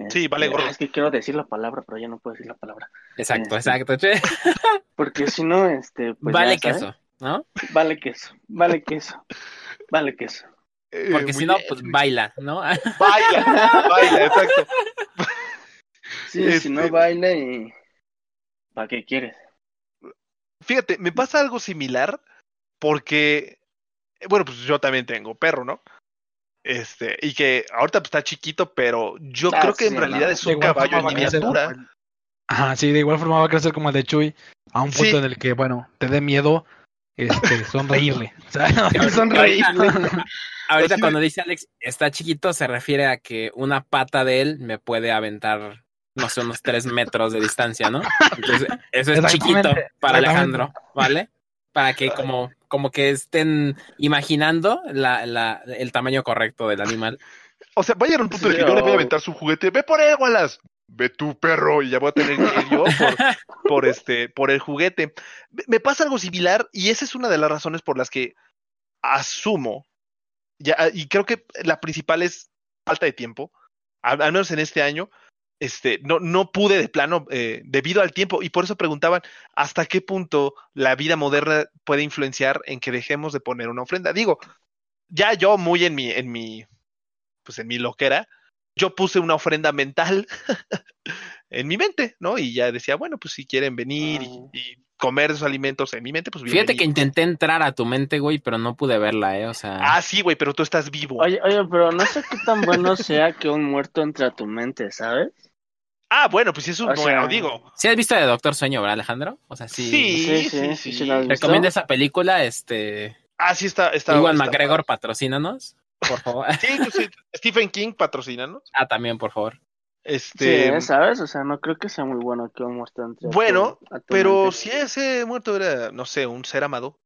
Sí, vale, este, gordo. Es que quiero decir la palabra, pero ya no puedo decir la palabra. Exacto, Este, exacto. Chuy. (laughs) Porque si no, este, pues vale queso, ¿no? Vale queso, vale queso, vale queso. Eh, Porque si no, bien, pues baila, ¿no? (laughs) Baila, baila, exacto. Sí, Este- (laughs) si no baila y... ¿Para qué quieres? Fíjate, me pasa algo similar porque, bueno, pues yo también tengo perro, ¿no? Este, y que ahorita pues, está chiquito, pero yo Ah, creo que en realidad no. es un caballo en crecer miniatura. Ajá, sí, de igual forma va a crecer como el de Chuy, a un punto Sí. en el que, bueno, te dé miedo este, (laughs) sonreírle. O sea, (laughs) Sonreírle. Ahorita cuando dice Alex, está chiquito, se refiere a que una pata de él me puede aventar, no sé, unos tres metros de distancia, ¿no? Entonces, eso es chiquito para. Alejandro, ¿vale? Para que como, como que estén imaginando la, la, el tamaño correcto del animal. O sea, va a un punto en el Sí, que yo le voy a aventar su juguete. Ve por él, Wallace. Ve tu perro y ya voy a tener que ir yo por, (laughs) por este, por el juguete. Me- pasa algo similar y esa es una de las razones por las que asumo, ya, y creo que la principal es falta de tiempo, al, al menos en este año, este, no, no pude de plano eh, debido al tiempo y por eso preguntaban hasta qué punto la vida moderna puede influenciar en que dejemos de poner una ofrenda. Digo, ya yo muy en mi, en mi, pues en mi loquera, yo puse una ofrenda mental (laughs) en mi mente, ¿no? Y ya decía, bueno, pues si quieren venir y, y comer esos alimentos en mi mente, pues Fíjate que intenté entrar a tu mente, güey, pero no pude verla, ¿eh? O sea, Ah, sí, güey, pero tú estás vivo. Oye, oye, pero no sé qué tan bueno sea que un muerto entre a tu mente, ¿sabes? Ah, bueno, pues es bueno, sea, digo. ¿sí has visto de Doctor Sueño, verdad, Alejandro? O sea, sí. Sí, sí, Sí, sí. Recomiendo esa película, este. Ah, sí está, está. Igual está McGregor, patrocínanos, por favor. (laughs) Sí, pues sí, Stephen King, patrocínanos. ah, también, por favor. Este, Sí, ¿sabes? O sea, no creo que sea muy bueno que un muerto entre Bueno, pero mente. si ese muerto era, no sé, un ser amado,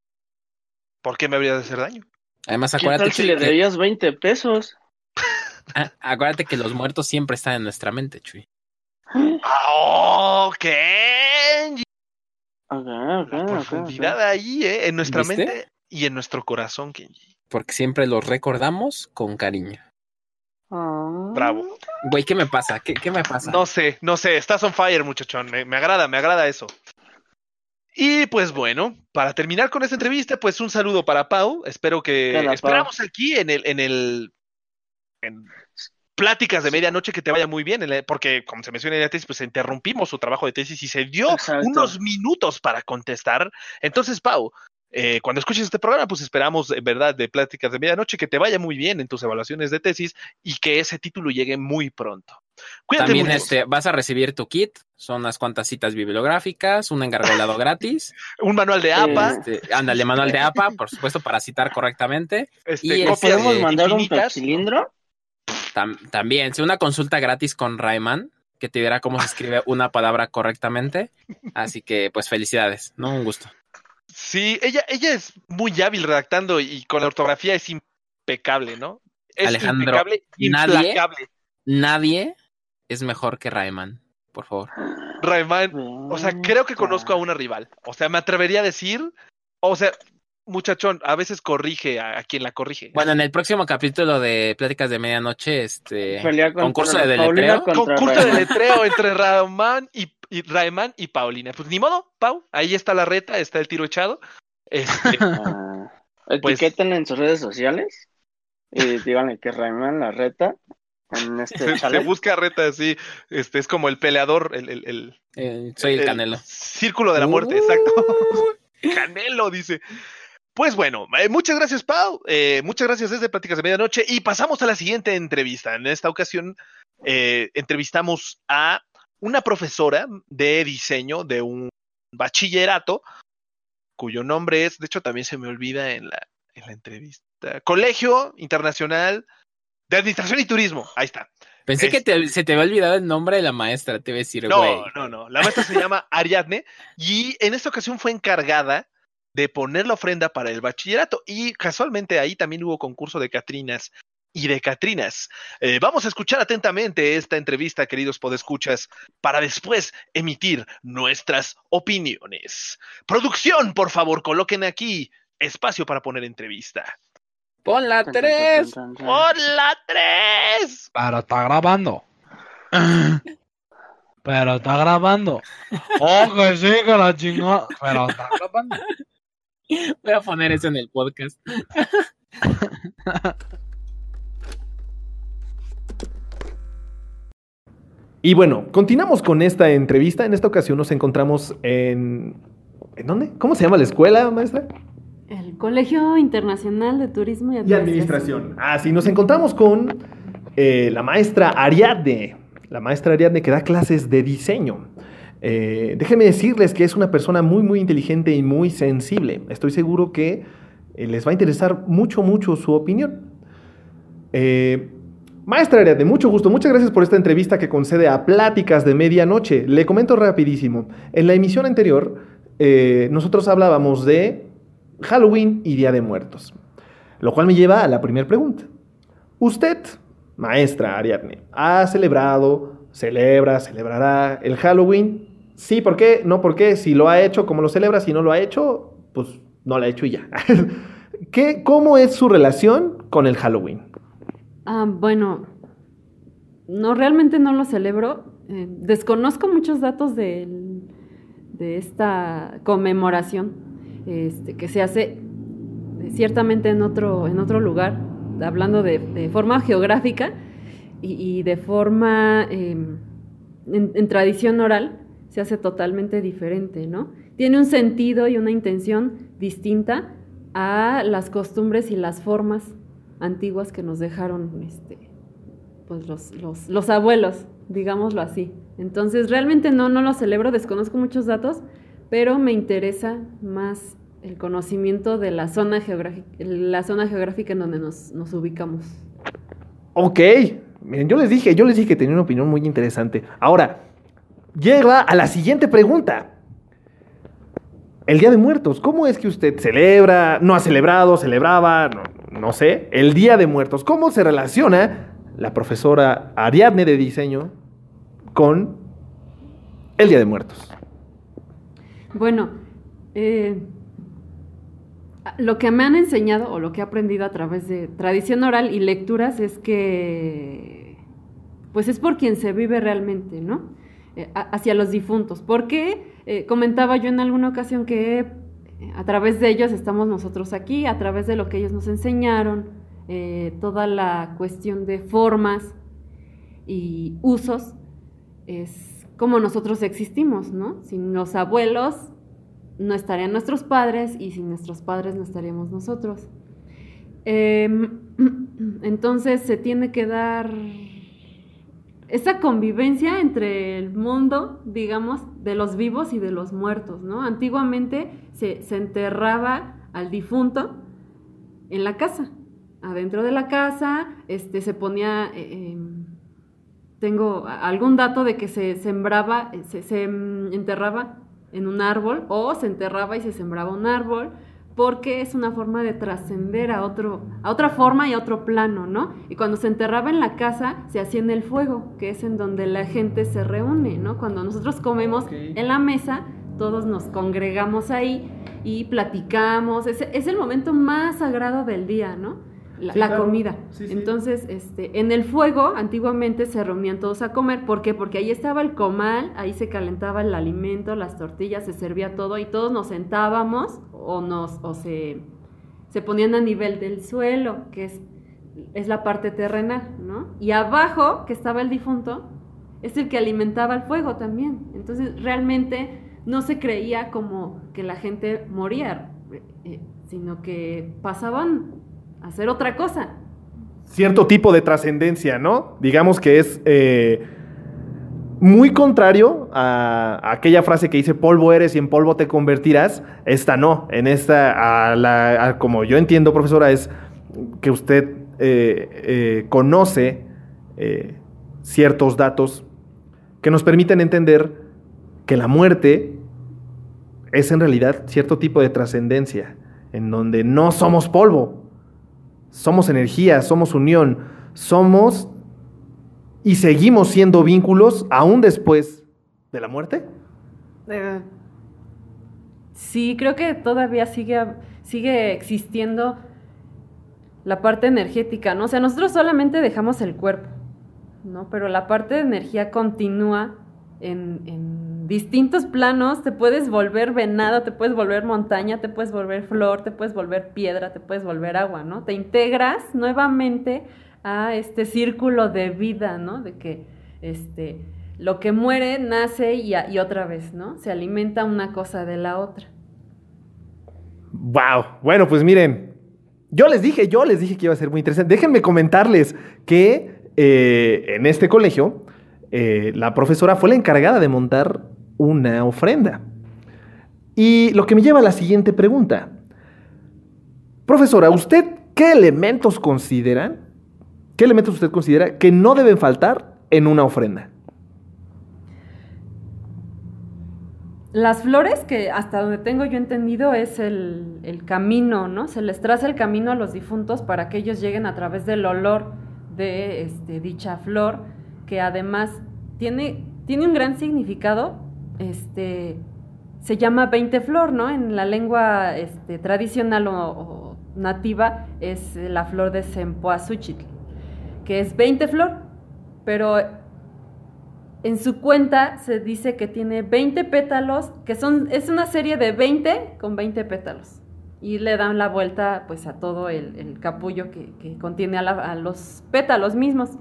¿por qué me habría de hacer daño? Además, ¿Qué acuérdate tal si que, le debías 20 pesos? ah, acuérdate que los muertos siempre están en nuestra mente, Chuy. ¡Ah, ¡Ok! Ok, ok, La ok, ok. profundidad ahí, ¿eh? En nuestra ¿Viste? mente y en nuestro corazón, Kenji. Porque siempre los recordamos con cariño. Ah. Bravo. Güey, ¿qué me pasa? ¿Qué, qué me pasa? No sé, no sé, estás on fire, muchachón. Me, me agrada, me agrada eso. Y pues bueno, para terminar con esta entrevista, pues un saludo para Pau. Espero que Hola, Pau. esperamos aquí en el, en el en pláticas de medianoche que te vaya muy bien, porque como se menciona en la tesis, pues interrumpimos su trabajo de tesis y se dio Exacto. unos minutos para contestar. Entonces, Pau, eh, cuando escuches este programa, pues esperamos en verdad de pláticas de medianoche que te vaya muy bien en tus evaluaciones de tesis y que ese título llegue muy pronto. Cuídate También mucho. este, vas a recibir tu kit. Son unas cuantas citas bibliográficas, un engargolado (laughs) gratis. Un manual de APA, Este, ándale, manual de APA, por supuesto, para citar correctamente. este, y ¿Le copias podemos de mandar un cilindro? Tam- también, sí, una consulta gratis con Rayman, que te dirá cómo se escribe (laughs) una palabra correctamente. Así que, pues, felicidades, ¿no? Un gusto. Sí, ella, ella es muy hábil redactando y con la ortografía es impecable, ¿no? Es Alejandro, impecable, nadie- implacable. Nadie es mejor que Rayman, por favor. Rayman, o sea, creo que conozco a una rival. O sea, me atrevería a decir, o sea, muchachón, a veces corrige a, a quien la corrige. Bueno, en el próximo capítulo de Pláticas de Medianoche, este concurso de deletreo. Concurso de Rayman. letreo entre Rayman y, y y Paulina. Pues ni modo, Pau, ahí está la reta, está el tiro echado. Este, (laughs) Ah, Pues- etiquétenla en sus redes sociales y díganle que Rayman la reta en este (laughs) se, se busca reta así, este es como el peleador, el, el, el- Eh, soy el Canelo. Círculo de la muerte, Uh. exacto. (laughs) Canelo, dice. Pues bueno, eh, muchas gracias, Pau. eh, muchas gracias desde Pláticas de Medianoche. Y pasamos a la siguiente entrevista. En esta ocasión, eh, entrevistamos a una profesora de diseño de un bachillerato, cuyo nombre es, de hecho, también se me olvida en la, en la entrevista. Colegio Internacional de Administración y Turismo. Ahí está. Pensé Es- que te- se te había olvidado el nombre de la maestra, te iba a decir, güey. No, no, no. La maestra se llama Ariadne y en esta ocasión fue encargada de poner la ofrenda para el bachillerato y casualmente ahí también hubo concurso de Catrinas y de Catrinas. Eh, vamos a escuchar atentamente esta entrevista, queridos podescuchas, para después emitir nuestras opiniones. Producción, por favor, coloquen aquí espacio para poner entrevista. Pon la Tan, tan, 3. tan, tan, tan. ¡Hola, tres! Pero está grabando. (laughs) Pero está grabando. Oh, que sí, que la chingada. Pero está grabando. (laughs) Voy a poner eso en el podcast. (laughs) Y bueno, continuamos con esta entrevista. En esta ocasión nos encontramos en... ¿En dónde? ¿Cómo se llama la escuela, maestra? El Colegio Internacional de Turismo y Y Administración. administración. Ah, sí, nos encontramos con eh, la maestra Ariadne. La maestra Ariadne que da clases de diseño. Eh, déjenme decirles que es una persona muy, muy inteligente y muy sensible. Estoy seguro que eh, les va a interesar mucho, mucho su opinión. Eh, maestra Ariadne, mucho gusto. Muchas gracias por esta entrevista que concede a Pláticas de Medianoche. Le comento rapidísimo. En la emisión anterior, nosotros hablábamos de Halloween y Día de Muertos. Lo cual me lleva a la primera pregunta. Usted, maestra Ariadne, ¿ha celebrado, celebra, celebrará el Halloween? Sí, ¿por qué? No, ¿por qué? Si lo ha hecho, ¿cómo lo celebra? Si no lo ha hecho, pues no lo ha hecho y ya. (laughs) ¿Qué, ¿Cómo es su relación con el Halloween? Ah, bueno, no, realmente no lo celebro. Eh, desconozco muchos datos de esta conmemoración este, que se hace eh, ciertamente en otro, en otro lugar, hablando de, forma geográfica y, de forma en, en tradición oral, se hace totalmente diferente, ¿no? Tiene un sentido y una intención distinta a las costumbres y las formas antiguas que nos dejaron este, pues los, los, los abuelos, digámoslo así. Entonces, realmente no, no lo celebro, desconozco muchos datos, pero me interesa más el conocimiento de la zona, geográfica, la zona geográfica en donde nos, nos ubicamos. Ok, miren, yo les dije, yo les dije que tenía una opinión muy interesante. Ahora, llega a la siguiente pregunta. El Día de Muertos, ¿cómo es que usted celebra, no ha celebrado, celebraba, no, no sé, el Día de Muertos? ¿Cómo se relaciona la profesora Ariadne de diseño con el Día de Muertos? Bueno, eh, lo que me han enseñado o lo que he aprendido a través de tradición oral y lecturas es que, pues es por quien se vive realmente, ¿no? Eh, hacia los difuntos. Porque eh, comentaba yo en alguna ocasión que eh, a través de ellos estamos nosotros aquí, a través de lo que ellos nos enseñaron, toda la cuestión de formas y usos, es como nosotros existimos, ¿no? Sin los abuelos no estarían nuestros padres y sin nuestros padres no estaríamos nosotros. Em, (clears throat) entonces se tiene que dar esa convivencia entre el mundo, digamos, de los vivos y de los muertos, ¿no? Antiguamente se, se enterraba al difunto en la casa, adentro de la casa, este, se ponía, eh, em, tengo algún dato de que se sembraba, eh, se, se, mm, enterraba en un árbol o se enterraba y se sembraba un árbol porque es una forma de trascender a otro a otra forma y a otro plano, ¿no? Y cuando se enterraba en la casa se hacía en el fuego, que es en donde la gente se reúne, ¿no? Cuando nosotros comemos en la mesa, todos nos congregamos ahí y platicamos, es, es el momento más sagrado del día, ¿no? La, Sí, la claro. comida. Sí, sí. Entonces, este, en el fuego antiguamente se reunían todos a comer, ¿por qué? Porque ahí estaba el comal, ahí se calentaba el alimento, las tortillas, se servía todo y todos nos sentábamos o nos o se, se ponían a nivel del suelo, que es, es la parte terrenal, ¿no? Y abajo, que estaba el difunto, es el que alimentaba el fuego también. Entonces, realmente no se creía como que la gente moría, eh, sino que pasaban hacer otra cosa. cierto tipo de trascendencia, ¿no? Digamos que es eh, muy contrario a, aquella frase que dice polvo eres y en polvo te convertirás. Esta no, en esta, a la- como yo entiendo, profesora, es que usted eh, eh, conoce ciertos datos que nos permiten entender que la muerte es en realidad cierto tipo de trascendencia, en donde no somos polvo, somos energía, somos unión, somos y seguimos siendo vínculos aún después de la muerte. Sí, creo que todavía sigue, sigue existiendo la parte energética, ¿no? O sea, nosotros solamente dejamos el cuerpo, ¿no? Pero la parte de energía continúa en, en distintos planos. Te puedes volver venado, te puedes volver montaña, te puedes volver flor, te puedes volver piedra, te puedes volver agua, ¿no? Te integras nuevamente a este círculo de vida, ¿no? De que este, lo que muere nace y, otra vez, ¿no? Se alimenta una cosa de la otra. Wow. Bueno, pues miren, yo les dije, yo les dije que iba a ser muy interesante. Déjenme comentarles que eh, en este colegio eh, la profesora fue la encargada de montar una ofrenda. Y lo que me lleva a la siguiente pregunta. Profesora, ¿usted qué elementos consideran? ¿Qué elementos usted considera que no deben faltar en una ofrenda? Las flores, que hasta donde tengo yo entendido, es el, el camino, ¿no? Se les traza el camino a los difuntos para que ellos lleguen a través del olor de este, dicha flor, que además tiene, tiene un gran significado. Este, se llama 20 flor, ¿no? En la lengua este, tradicional o, nativa es la flor de Cempoazúchitl, que es 20 flor, pero en su cuenta se dice que tiene 20 pétalos, que son, es una serie de 20 con 20 pétalos. Y le dan la vuelta pues a todo el, capullo que, contiene a los pétalos mismos.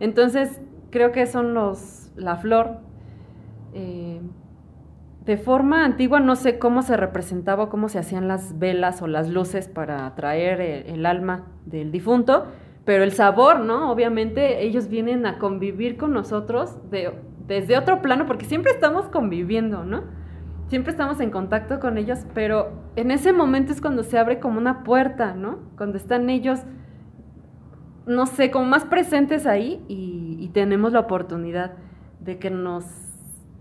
Entonces, creo que son los, la flor. eh, de forma antigua no sé cómo se representaba, cómo se hacían las velas o las luces para atraer el, alma del difunto, pero el sabor, ¿no? Obviamente ellos vienen a convivir con nosotros de, desde otro plano, porque siempre estamos conviviendo, ¿no? Siempre estamos en contacto con ellos, pero en ese momento es cuando se abre como una puerta, ¿no? Cuando están ellos, no sé, como más presentes ahí y tenemos la oportunidad de que nos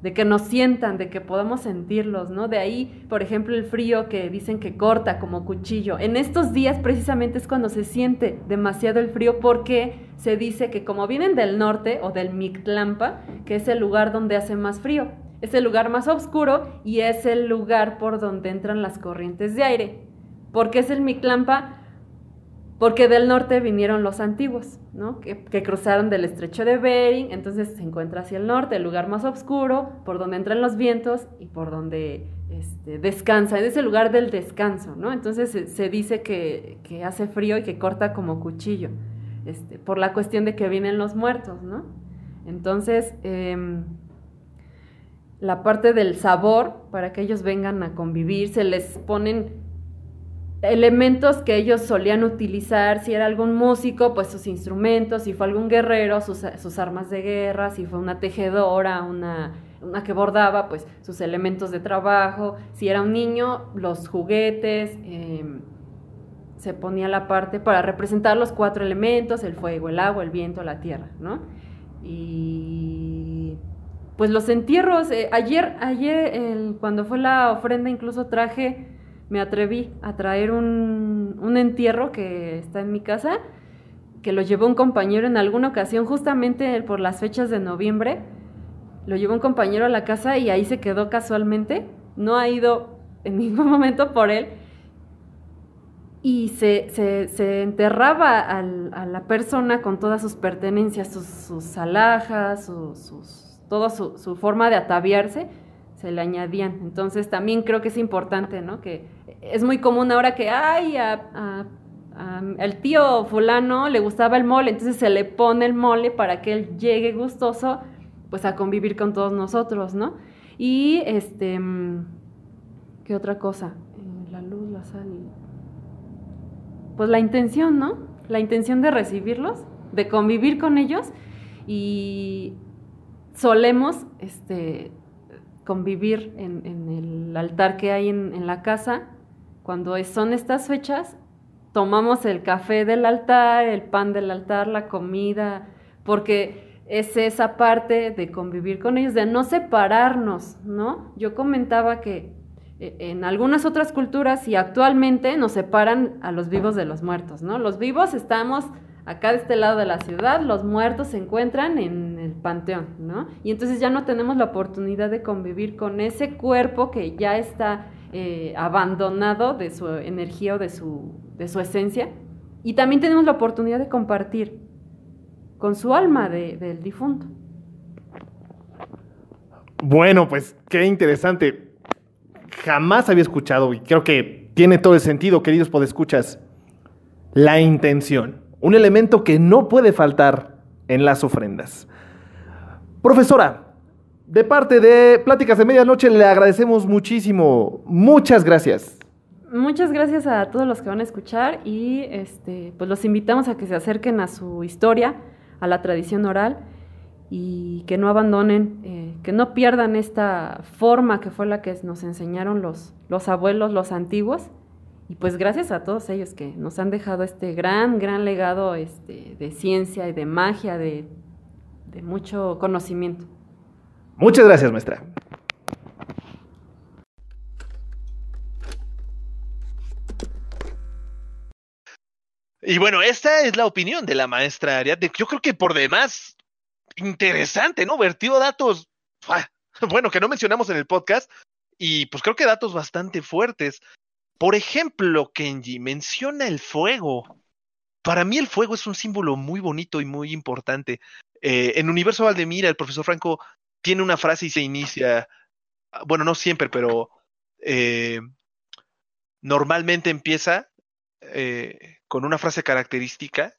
de que nos sientan, de que podamos sentirlos, ¿no? De ahí, por ejemplo, el frío que dicen que corta como cuchillo. En estos días precisamente es cuando se siente demasiado el frío porque se dice que como vienen del norte o del Mictlampa, que es el lugar donde hace más frío, es el lugar más oscuro y es el lugar por donde entran las corrientes de aire. ¿Por qué es el Mictlampa? Porque del norte vinieron los antiguos, ¿no? Que, cruzaron del estrecho de Bering, entonces se encuentra hacia el norte, el lugar más oscuro, por donde entran los vientos y por donde este, descansa, es el lugar del descanso, ¿no? Entonces se, dice que, que, hace frío y que corta como cuchillo, este, por la cuestión de que vienen los muertos, ¿no? Entonces, eh, la parte del sabor, para que ellos vengan a convivir, se les ponen elementos que ellos solían utilizar, si era algún músico, pues sus instrumentos, si fue algún guerrero, sus, sus armas de guerra, si fue una tejedora, una, una, que bordaba, pues sus elementos de trabajo, si era un niño, los juguetes, eh, se ponía la parte para representar los cuatro elementos, el fuego, el agua, el viento, la tierra, ¿no? Y pues los entierros, eh, ayer, ayer cuando fue la ofrenda incluso traje me atreví a traer un, un, entierro que está en mi casa, que lo llevó un compañero en alguna ocasión, justamente por las fechas de noviembre. Lo llevó un compañero a la casa y ahí se quedó casualmente. No ha ido en (laughs) ningún momento por él. Y se, se, se enterraba al, a la persona con todas sus pertenencias, sus, sus alhajas, sus, toda su, su forma de ataviarse se le añadían. Entonces también creo que es importante, ¿no? Que es muy común ahora que, ay, a, a, a, el tío fulano le gustaba el mole, entonces se le pone el mole para que él llegue gustoso, pues a convivir con todos nosotros, ¿no? Y este, ¿qué otra cosa? La luz, la sal. Pues la intención, ¿no? La intención de recibirlos, de convivir con ellos y solemos, este, convivir en, en, el altar que hay en, en la casa. Cuando son estas fechas, tomamos el café del altar, el pan del altar, la comida, porque es esa parte de convivir con ellos, de no separarnos, ¿no? Yo comentaba que eh, en algunas otras culturas y actualmente nos separan a los vivos de los muertos, ¿no? Los vivos estamos acá de este lado de la ciudad, los muertos se encuentran en el panteón, ¿no? Y entonces ya no tenemos la oportunidad de convivir con ese cuerpo que ya está eh, abandonado de su energía o de su, de su esencia. Y también tenemos la oportunidad de compartir con su alma de, del difunto. Bueno, pues qué interesante. Jamás había escuchado y creo que tiene todo el sentido, queridos podescuchas, la intención un elemento que no puede faltar en las ofrendas. Profesora, de parte de Pláticas de Medianoche le agradecemos muchísimo. Muchas gracias. Muchas gracias a todos los que van a escuchar y este, pues los invitamos a que se acerquen a su historia, a la tradición oral y que no abandonen, eh, que no pierdan esta forma que fue la que nos enseñaron los, los abuelos, los antiguos y pues gracias a todos ellos que nos han dejado este gran, gran legado este, de ciencia y de magia, de, de mucho conocimiento. Muchas gracias, maestra. Y bueno, esta es la opinión de la maestra Ariadne. Yo creo que por demás, interesante, ¿no? Vertido datos, bueno, que no mencionamos en el podcast, y pues creo que datos bastante fuertes. Por ejemplo, Kenji menciona el fuego. Para mí el fuego es un símbolo muy bonito y muy importante. Eh, en Universo Valdemira, el profesor Franco tiene una frase y se inicia, bueno, no siempre, pero eh, normalmente empieza eh, con una frase característica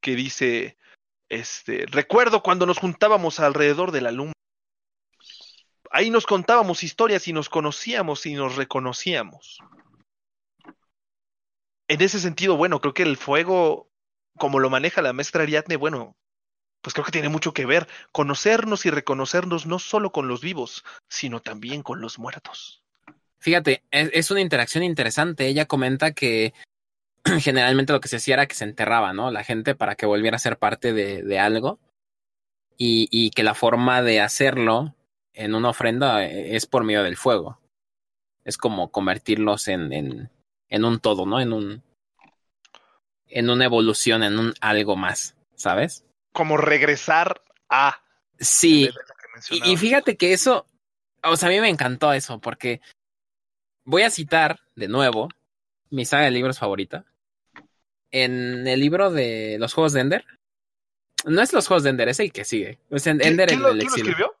que dice, este, recuerdo cuando nos juntábamos alrededor de la luna. Ahí nos contábamos historias y nos conocíamos y nos reconocíamos en ese sentido, bueno, creo que el fuego, como lo maneja la maestra Ariadne, bueno, pues creo que tiene mucho que ver conocernos y reconocernos no solo con los vivos, sino también con los muertos. Fíjate, es, una interacción interesante. Ella comenta que (clears throat) generalmente lo que se hacía era que se enterraba, ¿no? La gente para que volviera a ser parte de, algo. Y, y, que la forma de hacerlo en una ofrenda eh, es por medio del fuego. Es como convertirlos en, en, en un todo, ¿no? En un. En una evolución, en un algo más, ¿sabes? Como regresar a. Sí. Y, y fíjate que eso. O sea, a mí me encantó eso, porque voy a citar de nuevo mi saga de libros favorita. en el libro de los juegos de Ender. No es los juegos de Ender, es el que sigue. Es en ¿Quién, Ender quién lo, el quién lo exilio. escribió?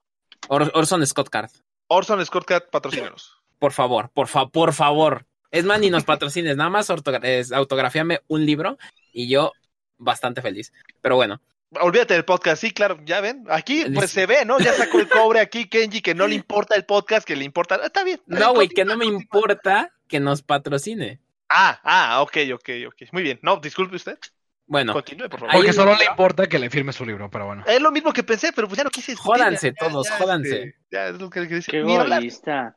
Or- Orson Scott Card. Orson Scott Card, patrocínanos. Por favor, por, fa por favor. Es más, ni nos patrocines, nada más autografíame un libro y yo bastante feliz. Pero bueno, Olvídate del podcast, sí, claro, ya ven. Aquí pues se ve, ¿no? Ya sacó el cobre aquí, Kenji, que no le importa el podcast, que le importa. Ah, Está bien. está no, güey, que no me importa que nos patrocine. Ah, ah, ok, ok, ok. Muy bien. No, disculpe usted. Bueno, Continúe, por favor. Porque solo le importa que le firme su libro, pero bueno. Es lo mismo que pensé, pero pues ya no quise discutir, Jódanse ya, todos, ya, jódanse. este, ya es lo que que dice. Qué egoísta.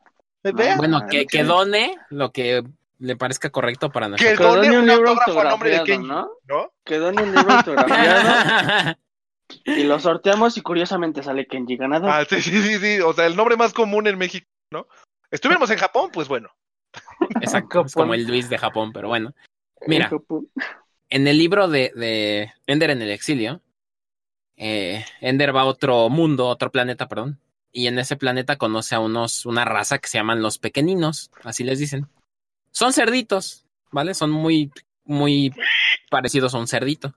Bueno, Ah, que, que done lo que le parezca correcto para Que nosotros. done Quedó un un libro autógrafo a nombre de Kenji, ¿no? ¿no? Quedó en un libro autografiado (laughs) y lo sorteamos y curiosamente sale Kenji ganador. Ah, sí, sí, sí, sí. O sea, el nombre más común en México, ¿no? Estuviéramos en Japón, pues bueno. (laughs) Exacto, es como el Luis de Japón, pero bueno. Mira, en el libro de, de Ender en el exilio, eh, Ender va a otro mundo, otro planeta, perdón, y en ese planeta conoce a unos, una raza que se llaman los pequeñinos, así les dicen. Son cerditos, ¿vale? Son muy, muy parecidos a un cerdito,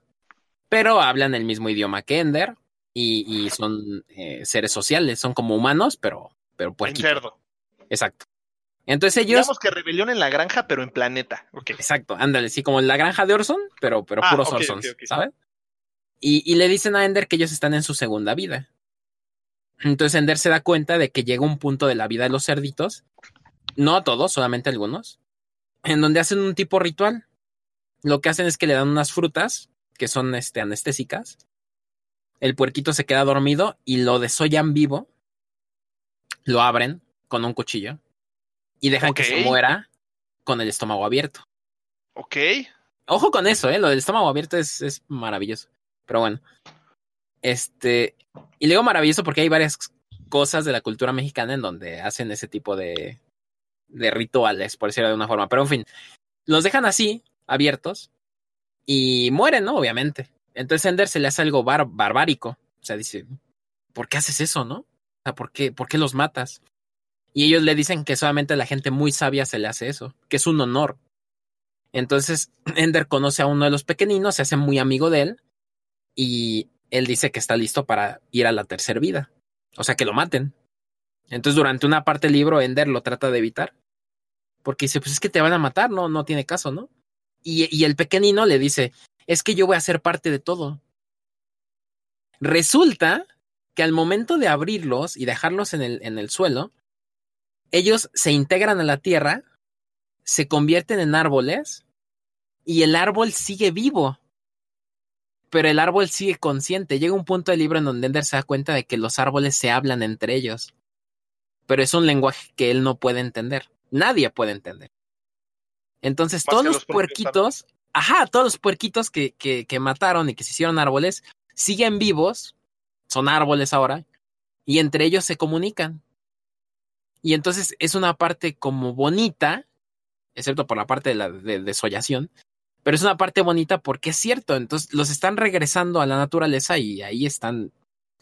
pero hablan el mismo idioma que Ender y, y son eh, seres sociales, son como humanos, pero, pero En puerquitos. cerdo. Exacto. Entonces ellos... Digamos que rebelión en la granja, pero en planeta. Ok. Exacto, ándale, sí, como en la granja de Orson, pero, pero Ah, puros ok, Orsons. ¿sabes? Y, y le dicen a Ender que ellos están en su segunda vida. Entonces Ender se da cuenta de que llega un punto de la vida de los cerditos, no a todos, solamente a algunos, en donde hacen un tipo ritual. Lo que hacen es que le dan unas frutas que son este, anestésicas. El puerquito se queda dormido y lo desollan vivo. Lo abren con un cuchillo y dejan que se muera con el estómago abierto. Ok. Ojo con eso, ¿eh? Lo del estómago abierto es, es maravilloso. Pero bueno. Este. Y luego maravilloso porque hay varias cosas de la cultura mexicana en donde hacen ese tipo de, de rituales, por decirlo de una forma. Pero en fin, los dejan así, abiertos, y mueren, ¿no? Obviamente. Entonces Ender se le hace algo bar- barbárico. O sea, dice, ¿por qué haces eso, no? O sea, ¿por qué, ¿por qué los matas? Y ellos le dicen que solamente a la gente muy sabia se le hace eso, que es un honor. Entonces (clears throat) Ender conoce a uno de los pequeñinos, se hace muy amigo de él y él dice que está listo para ir a la tercera vida. O sea, que lo maten. Entonces durante una parte del libro Ender lo trata de evitar. Porque dice, pues es que te van a matar, no, no tiene caso, ¿no? Y, el pequeñino le dice, es que yo voy a ser parte de todo. Resulta que al momento de abrirlos y dejarlos en el, en el suelo, ellos se integran a la tierra, se convierten en árboles y el árbol sigue vivo. Pero el árbol sigue consciente. Llega un punto del libro en donde Ender se da cuenta de que los árboles se hablan entre ellos. Pero es un lenguaje que él no puede entender. Nadie puede entender. Entonces, Más todos los puerquitos, ajá, todos los puerquitos que, que, que mataron y que se hicieron árboles, siguen vivos, son árboles ahora, y entre ellos se comunican. Y entonces es una parte como bonita, excepto por la parte de la de desollación, pero es una parte bonita porque es cierto, entonces los están regresando a la naturaleza y ahí están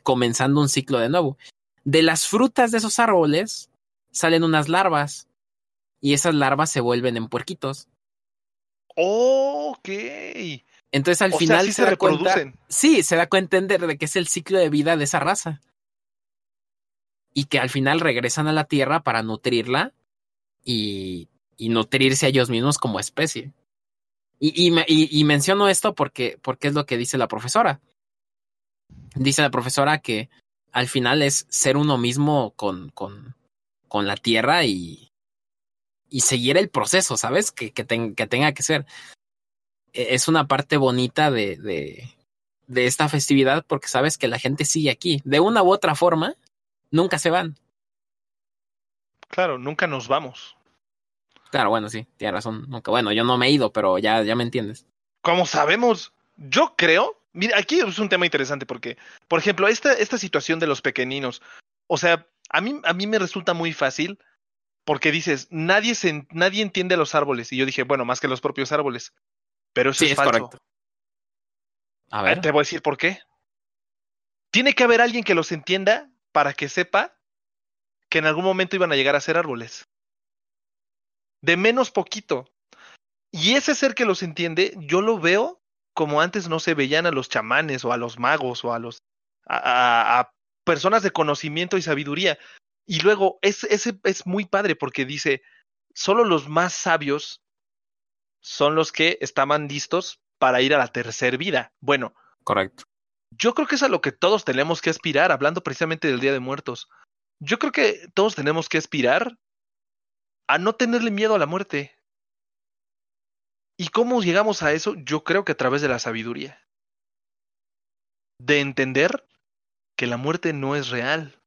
comenzando un ciclo de nuevo. De las frutas de esos árboles salen unas larvas y esas larvas se vuelven en puerquitos. Ok. Entonces al o final sea, sí se, da cuenta, reproducen. sí, se da cuenta entender de que es el ciclo de vida de esa raza. Y que al final regresan a la Tierra para nutrirla y, y nutrirse a ellos mismos como especie. Y, y- y menciono esto porque, porque es lo que dice la profesora. Dice la profesora que al final es ser uno mismo con, con, con la Tierra y, y seguir el proceso, ¿sabes? Que, que, ten- que tenga que ser e- es una parte bonita de, de, de esta festividad porque sabes que la gente sigue aquí. De una u otra forma, nunca se van. Claro, nunca nos vamos. Claro, bueno, sí, tienes razón. Nunca, bueno, yo no me he ido, pero ya, ya me entiendes. Como sabemos, yo creo. Mira, aquí es un tema interesante porque, por ejemplo, esta, esta situación de los pequeñinos, o sea, a mí, a mí me resulta muy fácil porque dices, nadie, se, nadie entiende los árboles. Y yo dije, bueno, más que los propios árboles. Pero eso Sí, es, es falso. correcto. A ver. Eh, Te voy a decir por qué. Tiene que haber alguien que los entienda para que sepa que en algún momento iban a llegar a ser árboles. De menos poquito. Y ese ser que los entiende, yo lo veo como antes no se veían a los chamanes o a los magos o a los a, a- a personas de conocimiento y sabiduría. Y luego, es, ese es muy padre porque dice, solo los más sabios son los que estaban listos para ir a la tercera vida. Bueno, Correcto. yo creo que es a lo que todos tenemos que aspirar, hablando precisamente del Día de Muertos. Yo creo que todos tenemos que aspirar a no tenerle miedo a la muerte. ¿Y cómo llegamos a eso? Yo creo que a través de la sabiduría. De entender que la muerte no es real.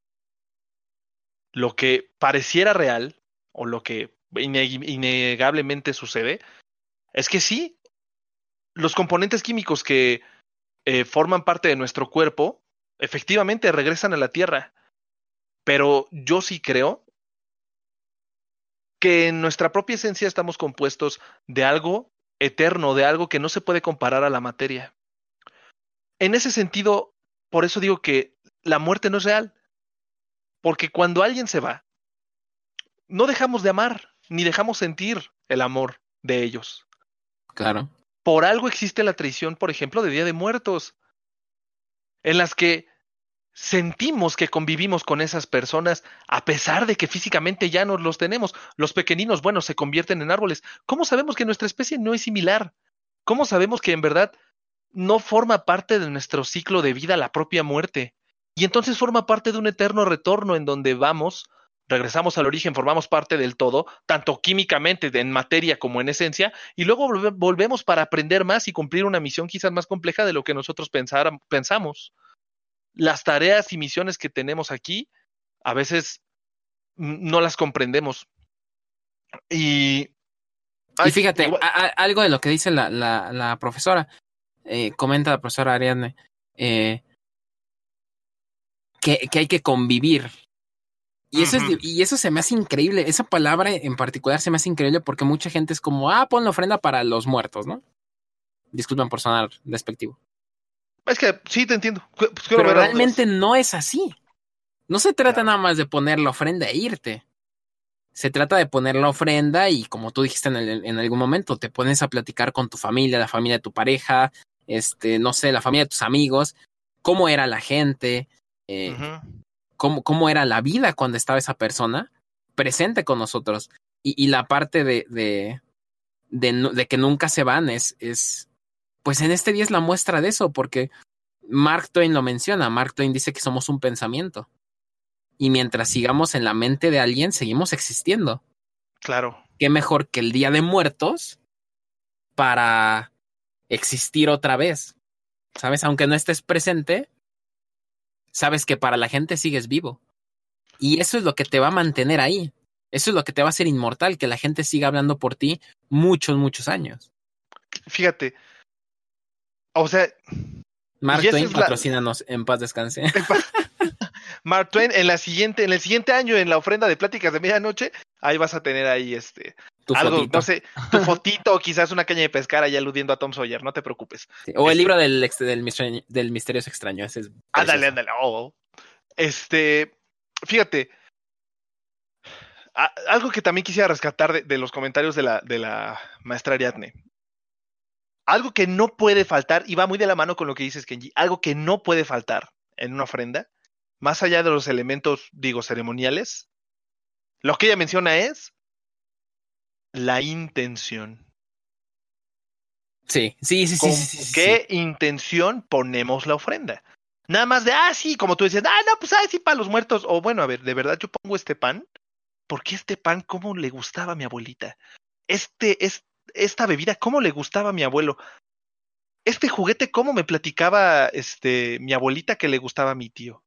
Lo que pareciera real, o lo que innegablemente sucede, es que sí, los componentes químicos que eh, forman parte de nuestro cuerpo, efectivamente regresan a la Tierra. Pero yo sí creo que en nuestra propia esencia estamos compuestos de algo eterno, de algo que no se puede comparar a la materia. En ese sentido, por eso digo que la muerte no es real. Porque cuando alguien se va, no dejamos de amar, ni dejamos sentir el amor de ellos. Claro. Por algo existe la tradición, por ejemplo, de Día de Muertos, en las que sentimos que convivimos con esas personas a pesar de que físicamente ya no los tenemos. Los pequeñinos, bueno, se convierten en árboles. ¿Cómo sabemos que nuestra especie no es similar? ¿Cómo sabemos que en verdad no forma parte de nuestro ciclo de vida la propia muerte? Y entonces forma parte de un eterno retorno en donde vamos, regresamos al origen, formamos parte del todo, tanto químicamente en materia como en esencia, y luego volve- volvemos para aprender más y cumplir una misión quizás más compleja de lo que nosotros pensamos. Las tareas y misiones que tenemos aquí a veces no las comprendemos. Y, Y fíjate, igual- a- a- algo de lo que dice la, la, la profesora, eh, comenta la profesora Ariadne, eh, que, que hay que convivir. Y eso, es, y eso se me hace increíble. Esa palabra en particular se me hace increíble porque mucha gente es como, ah, pon la ofrenda para los muertos, ¿no? Disculpen por sonar despectivo. es que sí te entiendo. Pues, Pero realmente no es así. No se trata Claro. nada más de poner la ofrenda e irte. Se trata de poner la ofrenda y como tú dijiste en, el- en algún momento, te pones a platicar con tu familia, la familia de tu pareja, este, no sé, la familia de tus amigos, cómo era la gente, eh, cómo, cómo era la vida cuando estaba esa persona presente con nosotros. Y, y la parte de, de, de, de que nunca se van es, es, pues en este día es la muestra de eso, porque Mark Twain lo menciona, Mark Twain dice que somos un pensamiento. Y mientras sigamos en la mente de alguien, seguimos existiendo. Claro. ¿Qué mejor que el Día de Muertos para existir otra vez? ¿Sabes? Aunque no estés presente, sabes que para la gente sigues vivo. Y eso es lo que te va a mantener ahí. Eso es lo que te va a hacer inmortal, que la gente siga hablando por ti muchos, muchos años. Fíjate. O sea, Mark Twain, la- patrocínanos, en paz descanse. (laughs) (laughs) Mark Twain, en la siguiente, en el siguiente año, en la ofrenda de pláticas de medianoche, ahí vas a tener ahí este Tu algo, fotito. no sé, tu (laughs) fotito o quizás una caña de pescar ahí aludiendo a Tom Sawyer, no te preocupes. Sí, O el Este- libro del, del, misterio- del misterioso extraño. Ese es Ándale, ándale. oh, oh. Este, fíjate. a- algo que también quisiera rescatar de, de los comentarios de la, de la maestra Ariadne. Algo que no puede faltar, y va muy de la mano con lo que dices, Kenji, algo que no puede faltar en una ofrenda, más allá de los elementos, digo, ceremoniales, lo que ella menciona es la intención. Sí, sí, sí, sí. ¿Con sí, sí, sí, qué intención ponemos la ofrenda? Nada más de, ah, sí, como tú decías, ah, no, pues, ah, sí, para los muertos. O bueno, a ver, de verdad yo pongo este pan, porque este pan, ¿cómo le gustaba a mi abuelita? Este, es, esta bebida, ¿cómo le gustaba a mi abuelo? Este juguete, ¿cómo me platicaba este, mi abuelita que le gustaba a mi tío?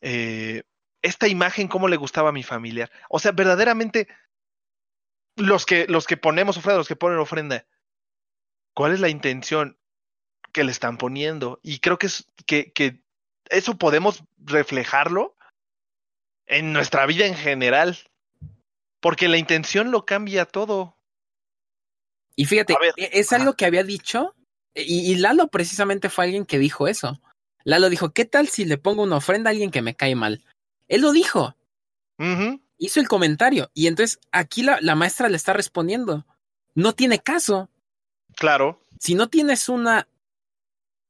Eh, esta imagen, ¿cómo le gustaba a mi familiar? O sea, verdaderamente, los que, los que ponemos ofrenda, los que ponen ofrenda, ¿cuál es la intención que le están poniendo? Y creo que, es, que, que eso podemos reflejarlo en nuestra vida en general. Porque la intención lo cambia todo. Y fíjate, ver, e- es algo que había dicho, y, y Lalo precisamente fue alguien que dijo eso. Lalo dijo, ¿qué tal si le pongo una ofrenda a alguien que me cae mal? Él lo dijo, hizo el comentario, y entonces aquí la, la maestra le está respondiendo. no tiene caso. Claro. Si no tienes una,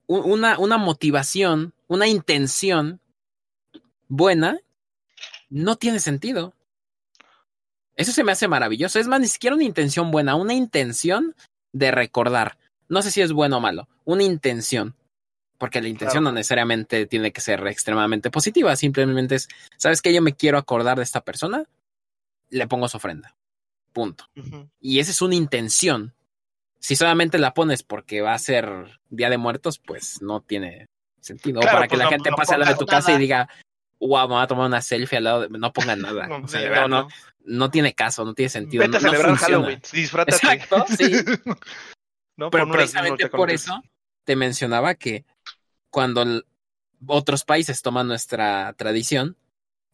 una, una motivación, una intención buena, no tiene sentido. Eso se me hace maravilloso. Es más, ni siquiera una intención buena, una intención de recordar. No sé si es bueno o malo, una intención. Porque la intención Claro. no necesariamente tiene que ser extremadamente positiva, simplemente es, ¿sabes qué? Yo me quiero acordar de esta persona, le pongo su ofrenda. Punto. Y esa es una intención. Si solamente la pones porque va a ser Día de Muertos, pues no tiene sentido. O Claro, para que pues la no- gente no pase al lado de tu casa y diga, wow, me voy a tomar una selfie al lado de... No pongan nada. (laughs) No, O sea, no, verdad, no, tiene caso, no tiene sentido. Vete a celebrar funciona. Halloween. Disfrátate. Exacto, sí. (laughs) Pero precisamente por eso te mencionaba que cuando otros países toman nuestra tradición,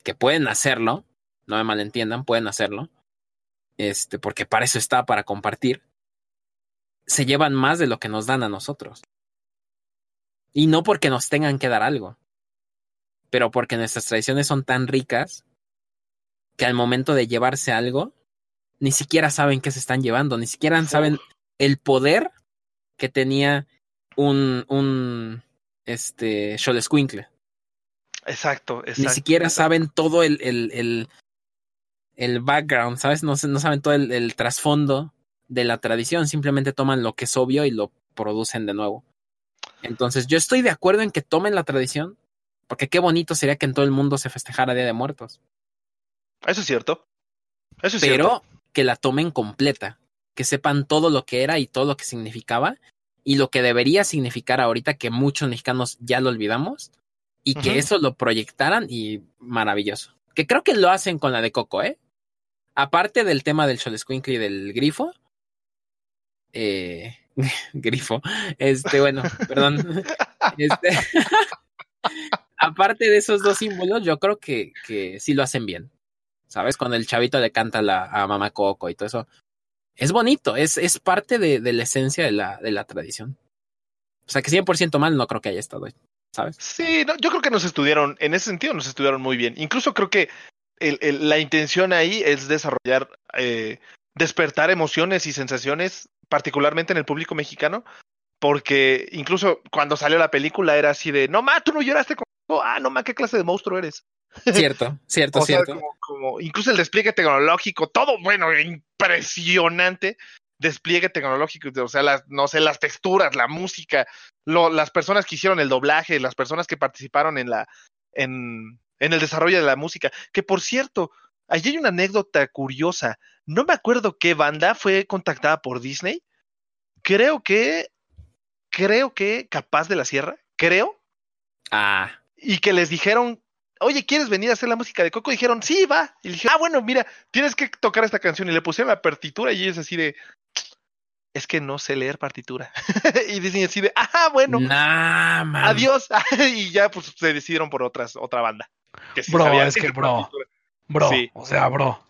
que pueden hacerlo, no me malentiendan, pueden hacerlo, este, porque para eso está, para compartir, se llevan más de lo que nos dan a nosotros. Y no porque nos tengan que dar algo, pero porque nuestras tradiciones son tan ricas que al momento de llevarse algo, ni siquiera saben qué se están llevando, ni siquiera saben el poder que tenía un, un este Xolescuincle. Exacto, exacto. Ni siquiera saben todo el, el, el, el background, ¿sabes? No, se- no saben todo el, el trasfondo de la tradición, simplemente toman lo que es obvio y lo producen de nuevo. Entonces, yo estoy de acuerdo en que tomen la tradición, porque qué bonito sería que en todo el mundo se festejara Día de Muertos, Eso es cierto. Eso es pero cierto. que la tomen completa, que sepan todo lo que era y todo lo que significaba y lo que debería significar ahorita que muchos mexicanos ya lo olvidamos y que eso lo proyectaran y maravilloso. Que creo que lo hacen con la de Coco, ¿eh? Aparte del tema del Xolescuincle y del grifo. Eh, (laughs) grifo. Este, bueno, perdón. (laughs) Este, (laughs) aparte de esos dos símbolos, yo creo que, que sí lo hacen bien. ¿Sabes? Cuando el chavito le canta la, a mamá Coco y todo eso. Es bonito, es, es parte de, de la esencia de la, de la tradición. O sea que 100% mal no creo que haya estado, ¿sabes? Sí, no, yo creo que nos estudiaron, en ese sentido nos estudiaron muy bien. Incluso creo que la intención ahí es desarrollar, eh, despertar emociones y sensaciones, particularmente en el público mexicano, porque incluso cuando salió la película era así de, no ma, tú no lloraste conmigo, ah, no ma, qué clase de monstruo eres. Cierto, (laughs) cierto, O sea, cierto. como, como- incluso el despliegue tecnológico, todo, bueno, impresionante. Despliegue tecnológico, o sea, las, no sé, las texturas, la música, lo- las personas que hicieron el doblaje, las personas que participaron en la, en, en el desarrollo de la música, que por cierto, allí hay una anécdota curiosa, no me acuerdo qué banda fue contactada por Disney, creo que, creo que Capaz de la Sierra, creo, Ah, y que les dijeron, oye, ¿quieres venir a hacer la música de Coco? dijeron, sí, va. Y le dije, ah, bueno, mira, tienes que tocar esta canción. Y le pusieron la partitura y es así de, es que no sé leer partitura. (laughs) y dicen así de, ah, bueno, nah, man. adiós. (laughs) y ya pues se decidieron por otras, otra banda. Que sí Bro, sabía es que, bro. partitura. Bro, Sí. o sea, bro.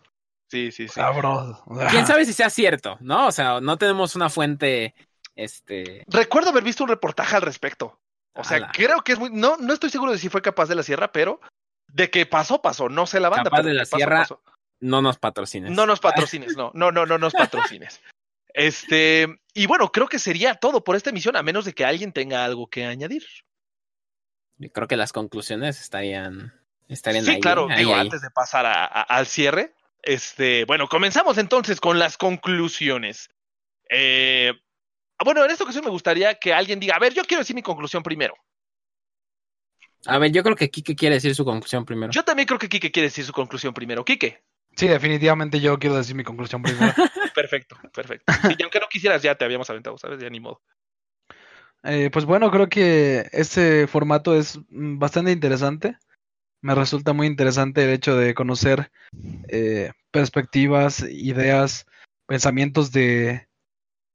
Sí, sí, O sí. sea, bro. o sea, ¿Quién sabe si sea cierto? ¿No? O sea, no tenemos una fuente, este... Recuerdo haber visto un reportaje al respecto. O sea, Ala. creo que es muy, no, no estoy seguro de si fue capaz de la sierra, pero de que pasó, pasó. No sé la banda. Capaz de la pasó, Sierra. pasó. No nos patrocines. No nos (laughs) patrocines, no, no, no, no nos patrocines. Este, y bueno, creo que sería todo por esta emisión, a menos de que alguien tenga algo que añadir. Yo creo que las conclusiones estarían, estarían Sí, ahí. claro, ahí, digo, ahí. antes de pasar a- a- al cierre, este, bueno, comenzamos entonces con las conclusiones. Eh, bueno, en esta ocasión me gustaría que alguien diga, a ver, yo quiero decir mi conclusión primero. A ver, yo creo que Kike quiere decir su conclusión primero. Yo también creo que Quique quiere decir su conclusión primero. Quique, Sí, definitivamente yo quiero decir mi conclusión primero. (laughs) perfecto, perfecto. Sí, y aunque no quisieras, ya te habíamos aventado, ¿sabes? Ya ni modo. Eh, pues bueno, creo que este formato es mm, bastante interesante. Me resulta muy interesante el hecho de conocer eh, perspectivas, ideas, pensamientos de,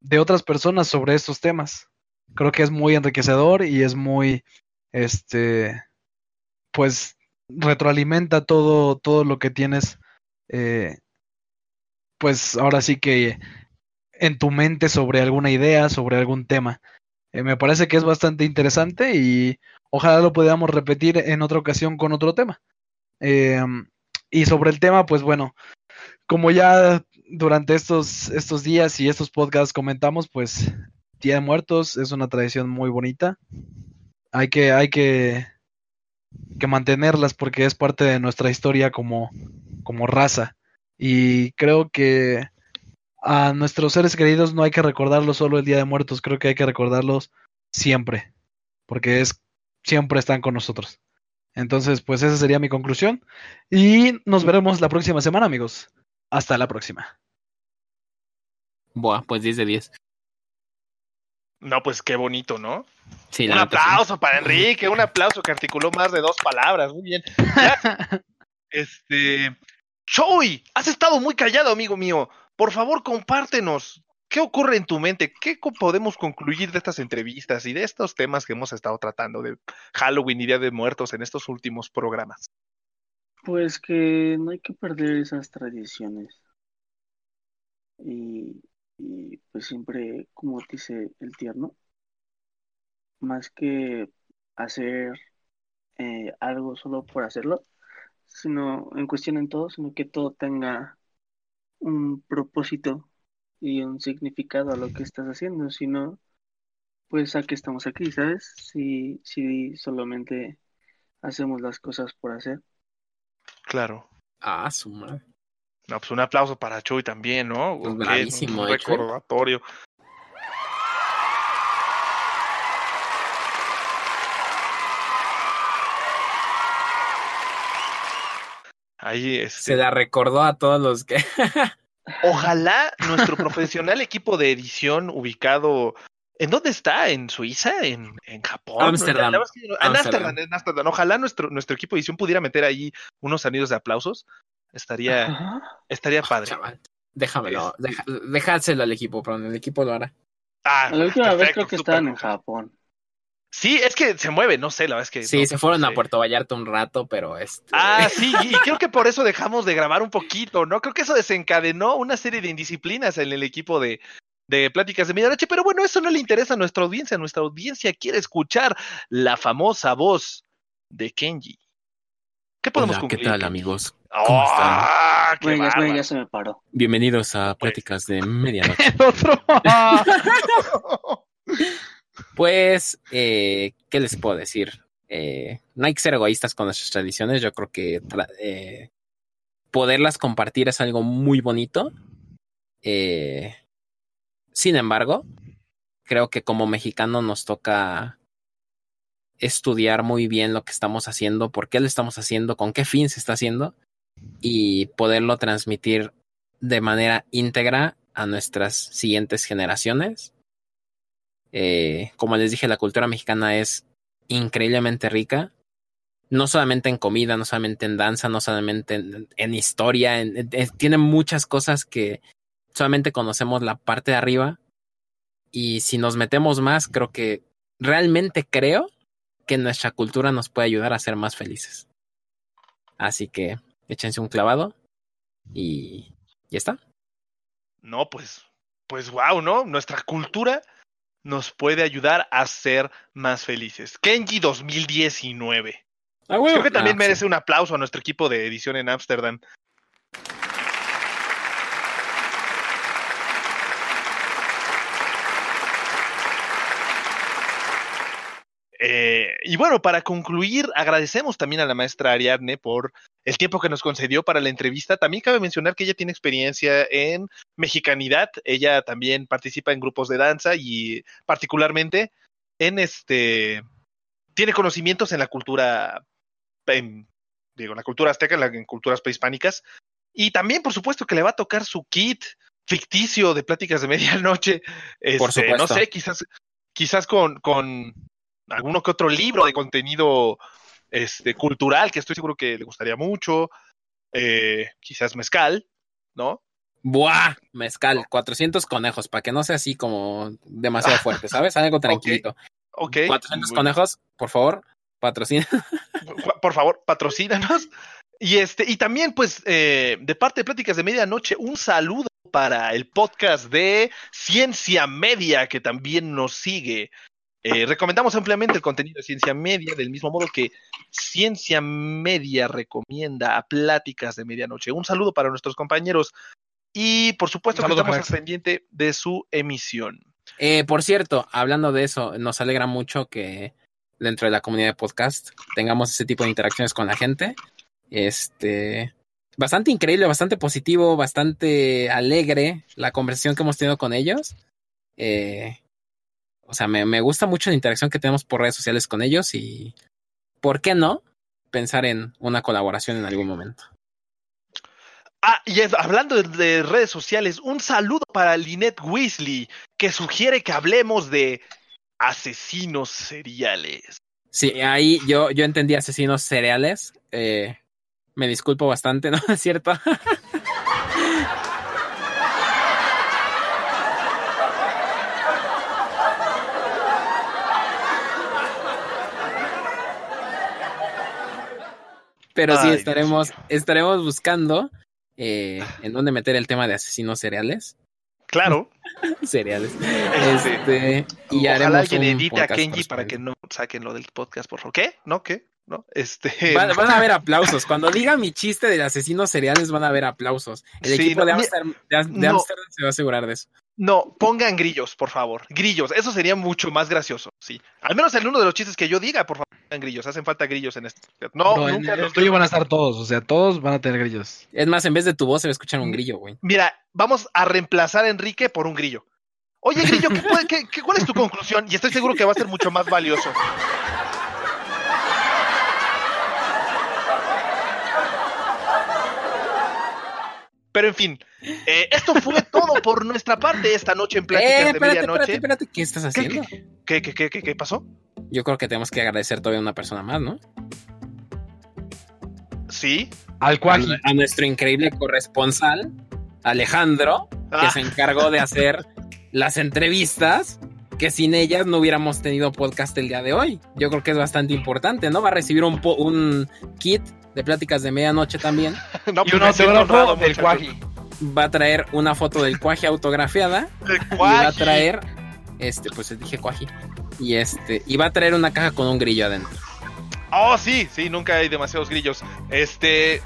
de otras personas sobre estos temas. Creo que es muy enriquecedor y es muy, este, pues retroalimenta todo, todo lo que tienes, eh, pues ahora sí que en tu mente sobre alguna idea, sobre algún tema. Eh, me parece que es bastante interesante y ojalá lo podamos repetir en otra ocasión con otro tema. Eh, y sobre el tema, pues bueno, como ya durante estos, estos días y estos podcasts comentamos, pues Día de Muertos es una tradición muy bonita. Hay que, hay que, que mantenerlas porque es parte de nuestra historia como, como raza. Y creo que a nuestros seres queridos no hay que recordarlos solo el Día de Muertos, creo que hay que recordarlos siempre, porque es siempre están con nosotros. Entonces, pues esa sería mi conclusión. Y nos veremos la próxima semana, amigos. Hasta la próxima. Buah, pues 10 de 10. No, pues qué bonito, ¿no? Sí, un sí. aplauso para Enrique, un aplauso que articuló más de dos palabras. Muy bien. (laughs) Este. Choy, has estado muy callado, amigo mío. Por favor, compártenos. ¿Qué ocurre en tu mente? ¿Qué podemos concluir de estas entrevistas y de estos temas que hemos estado tratando de Halloween y Día de Muertos en estos últimos programas? Pues que no hay que perder esas tradiciones. Y, pues siempre, como dice el tierno, más que hacer eh, algo solo por hacerlo, sino en cuestión en todo, sino que todo tenga un propósito y un significado a lo que estás haciendo, si no, pues a qué estamos aquí, ¿sabes? Si, si solamente hacemos las cosas por hacer. Claro. Ah, su madre. No, pues un aplauso para Chuy también, ¿no? Pues bravísimo, un eh, recordatorio. Ahí este, Se la recordó a todos los que. (laughs) Ojalá nuestro profesional equipo de edición ubicado. ¿En dónde está? ¿En Suiza? ¿En, en Japón? Que yo- En Ámsterdam, en Ámsterdam. Ojalá nuestro, nuestro equipo de edición pudiera meter ahí unos sonidos de aplausos. Estaría, Ajá. estaría padre. Chaval, déjamelo. Deja, dejádselo al equipo, pero el equipo lo hará. Ah, La última vez creo que estaban en Japón. Sí, es que se mueve, no sé, la verdad es que. Sí, no se fueron sé. a Puerto Vallarta un rato, pero este. Ah, sí, y creo que por eso dejamos de grabar un poquito, ¿no? Creo que eso desencadenó una serie de indisciplinas en el equipo de, de Pláticas de Medianoche, pero bueno, eso no le interesa a nuestra audiencia. Nuestra audiencia quiere escuchar la famosa voz de Kenji. ¿Qué podemos Hola, ¿qué tal, Kenji? amigos? ¿Cómo ¡Ah, qué Güey, ya, güey, bárbaro! ya se me paró. Bienvenidos a Pláticas de Medianoche. (laughs) El otro. (laughs) Pues, eh, ¿qué les puedo decir? Eh, no hay que ser egoístas con nuestras tradiciones. Yo creo que eh, poderlas compartir es algo muy bonito. Eh, sin embargo, creo que como mexicano nos toca estudiar muy bien lo que estamos haciendo, por qué lo estamos haciendo, con qué fin se está haciendo y poderlo transmitir de manera íntegra a nuestras siguientes generaciones. Eh, como les dije, la cultura mexicana es increíblemente rica, no solamente en comida, no solamente en danza, no solamente en, historia, en- en- en- tiene muchas cosas que solamente conocemos la parte de arriba y si nos metemos más, creo que realmente creo que nuestra cultura nos puede ayudar a ser más felices. Así que échense un clavado y ya está. No, pues, pues wow, ¿no? Nuestra cultura nos puede ayudar a ser más felices. Kenji 2019. Creo que también Ah, merece sí. un aplauso a nuestro equipo de edición en Ámsterdam. Eh, y bueno, para concluir, agradecemos también a la maestra Ariadne por el tiempo que nos concedió para la entrevista. También cabe mencionar que ella tiene experiencia en mexicanidad. Ella también participa en grupos de danza y particularmente en este tiene conocimientos en la cultura en, digo, en la cultura azteca, en, la- en culturas prehispánicas. Y también, por supuesto, que le va a tocar su kit ficticio de pláticas de (laughs) medianoche. Por Este, no supuesto. sé, quizás, quizás con, con alguno que otro libro de contenido este, cultural que estoy seguro que le gustaría mucho. Eh, quizás mezcal, ¿no? ¡Buah! Mezcal, 400 conejos, para que no sea así como demasiado fuerte, ¿sabes? Algo (laughs) tranquilito. Ok. 400 Muy- conejos, por favor, patrocina. (laughs) por favor, patrocínanos. Y este, y también, pues, eh, de parte de Pláticas de Medianoche, un saludo para el podcast de Ciencia Media, que también nos sigue. Eh, recomendamos ampliamente el contenido de Ciencia Media, del mismo modo que Ciencia Media recomienda a Pláticas de Medianoche. Un saludo para nuestros compañeros Y por supuesto que estamos al Max. pendiente de su emisión. Eh, por cierto, hablando de eso, nos alegra mucho que dentro de la comunidad de podcast tengamos ese tipo de interacciones con la gente. Este, bastante increíble, bastante positivo, bastante alegre la conversación que hemos tenido con ellos. Eh, o sea, me, me gusta mucho la interacción que tenemos por redes sociales con ellos y, ¿por qué no? Pensar en una colaboración en algún momento. Ah, y es- hablando de, de redes sociales, un saludo para Lynette Weasley, que sugiere que hablemos de asesinos seriales. Sí, ahí yo, yo entendí asesinos cereales. eh, me disculpo bastante, (laughs) ¿no es cierto? Pero sí, Ay, estaremos, estaremos buscando eh, en dónde meter el tema de asesinos cereales. (laughs) Claro. (laughs) cereales. Este, Este, y Ojalá haremos alguien edite a Kenji para que no saquen lo del podcast, por favor. ¿Qué? ¿No? ¿Qué? ¿No? Este. (laughs) Van, van a haber aplausos. Cuando diga mi chiste de asesinos seriales, van a haber aplausos. El Sí, equipo no, de mi- Amsterdam, de, Am- de no. Amsterdam se va a asegurar de eso. No, pongan grillos, por favor. Grillos. Eso sería mucho más gracioso. Sí. Al menos en uno de los chistes que yo diga, por favor, pongan grillos. Hacen falta grillos en este. No, en nunca el los tuyo van a estar todos, o sea, todos van a tener grillos. Es más, en vez de tu voz se va a escuchar un grillo, güey. Mira, vamos a reemplazar a Enrique por un grillo. Oye, Grillo, ¿qué puede- qué- qué- cuál es tu conclusión? Y estoy seguro que va a ser mucho más valioso. Pero en fin, eh, esto fue todo por nuestra parte esta noche en Pláticas Eh, de espérate, espérate, Medianoche. espérate. ¿Qué estás ¿Qué, haciendo? qué, qué, qué, qué- qué pasó? Yo creo que tenemos que agradecer todavía a una persona más, ¿no? Sí. Al A, cuaji. a nuestro increíble corresponsal, Alejandro, que Ah, se encargó de hacer las entrevistas, que sin ellas no hubiéramos tenido podcast el día de hoy. Yo creo que es bastante importante, ¿no? Va a recibir un, po- un kit de pláticas de medianoche también. (laughs) no, Y pues un autógrafo del cuaji. Va a traer una foto del cuaje autografiada (laughs) El y va a cuaji. traer, este, pues dije cuaji, y este, y va a traer una caja con un grillo adentro. Oh, sí, sí, nunca hay demasiados grillos. Este,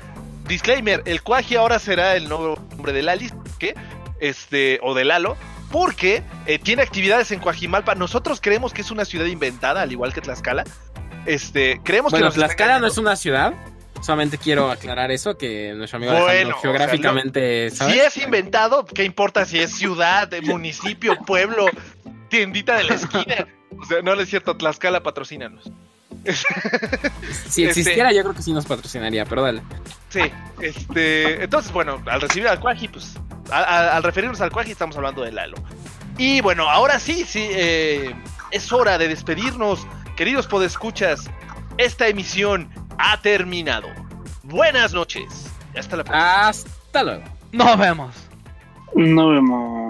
disclaimer, el Cuaji ahora será el nuevo nombre de Lali, ¿qué? Este, o de Lalo, porque eh, tiene actividades en Cuajimalpa. Nosotros creemos que es una ciudad inventada, al igual que Tlaxcala. Este, creemos Bueno, que Tlaxcala no es una ciudad. Solamente quiero aclarar eso, que nuestro amigo Bueno, Alejandro o sea, geográficamente, ¿sabes? Si es inventado, ¿qué importa si es ciudad, municipio, pueblo, tiendita de la esquina? O sea, no no es cierto, Tlaxcala patrocínanos. (laughs) Si este- existiera, yo creo que sí nos patrocinaría, pero dale. Sí, este, entonces, bueno, al recibir al Cuaji, pues, a- a- al referirnos al Cuaji estamos hablando de Lalo. Y bueno, ahora sí, sí, eh, es hora de despedirnos, queridos podescuchas. Esta emisión ha terminado. Buenas noches. y Hasta la próxima. Hasta luego. Nos vemos. Nos vemos.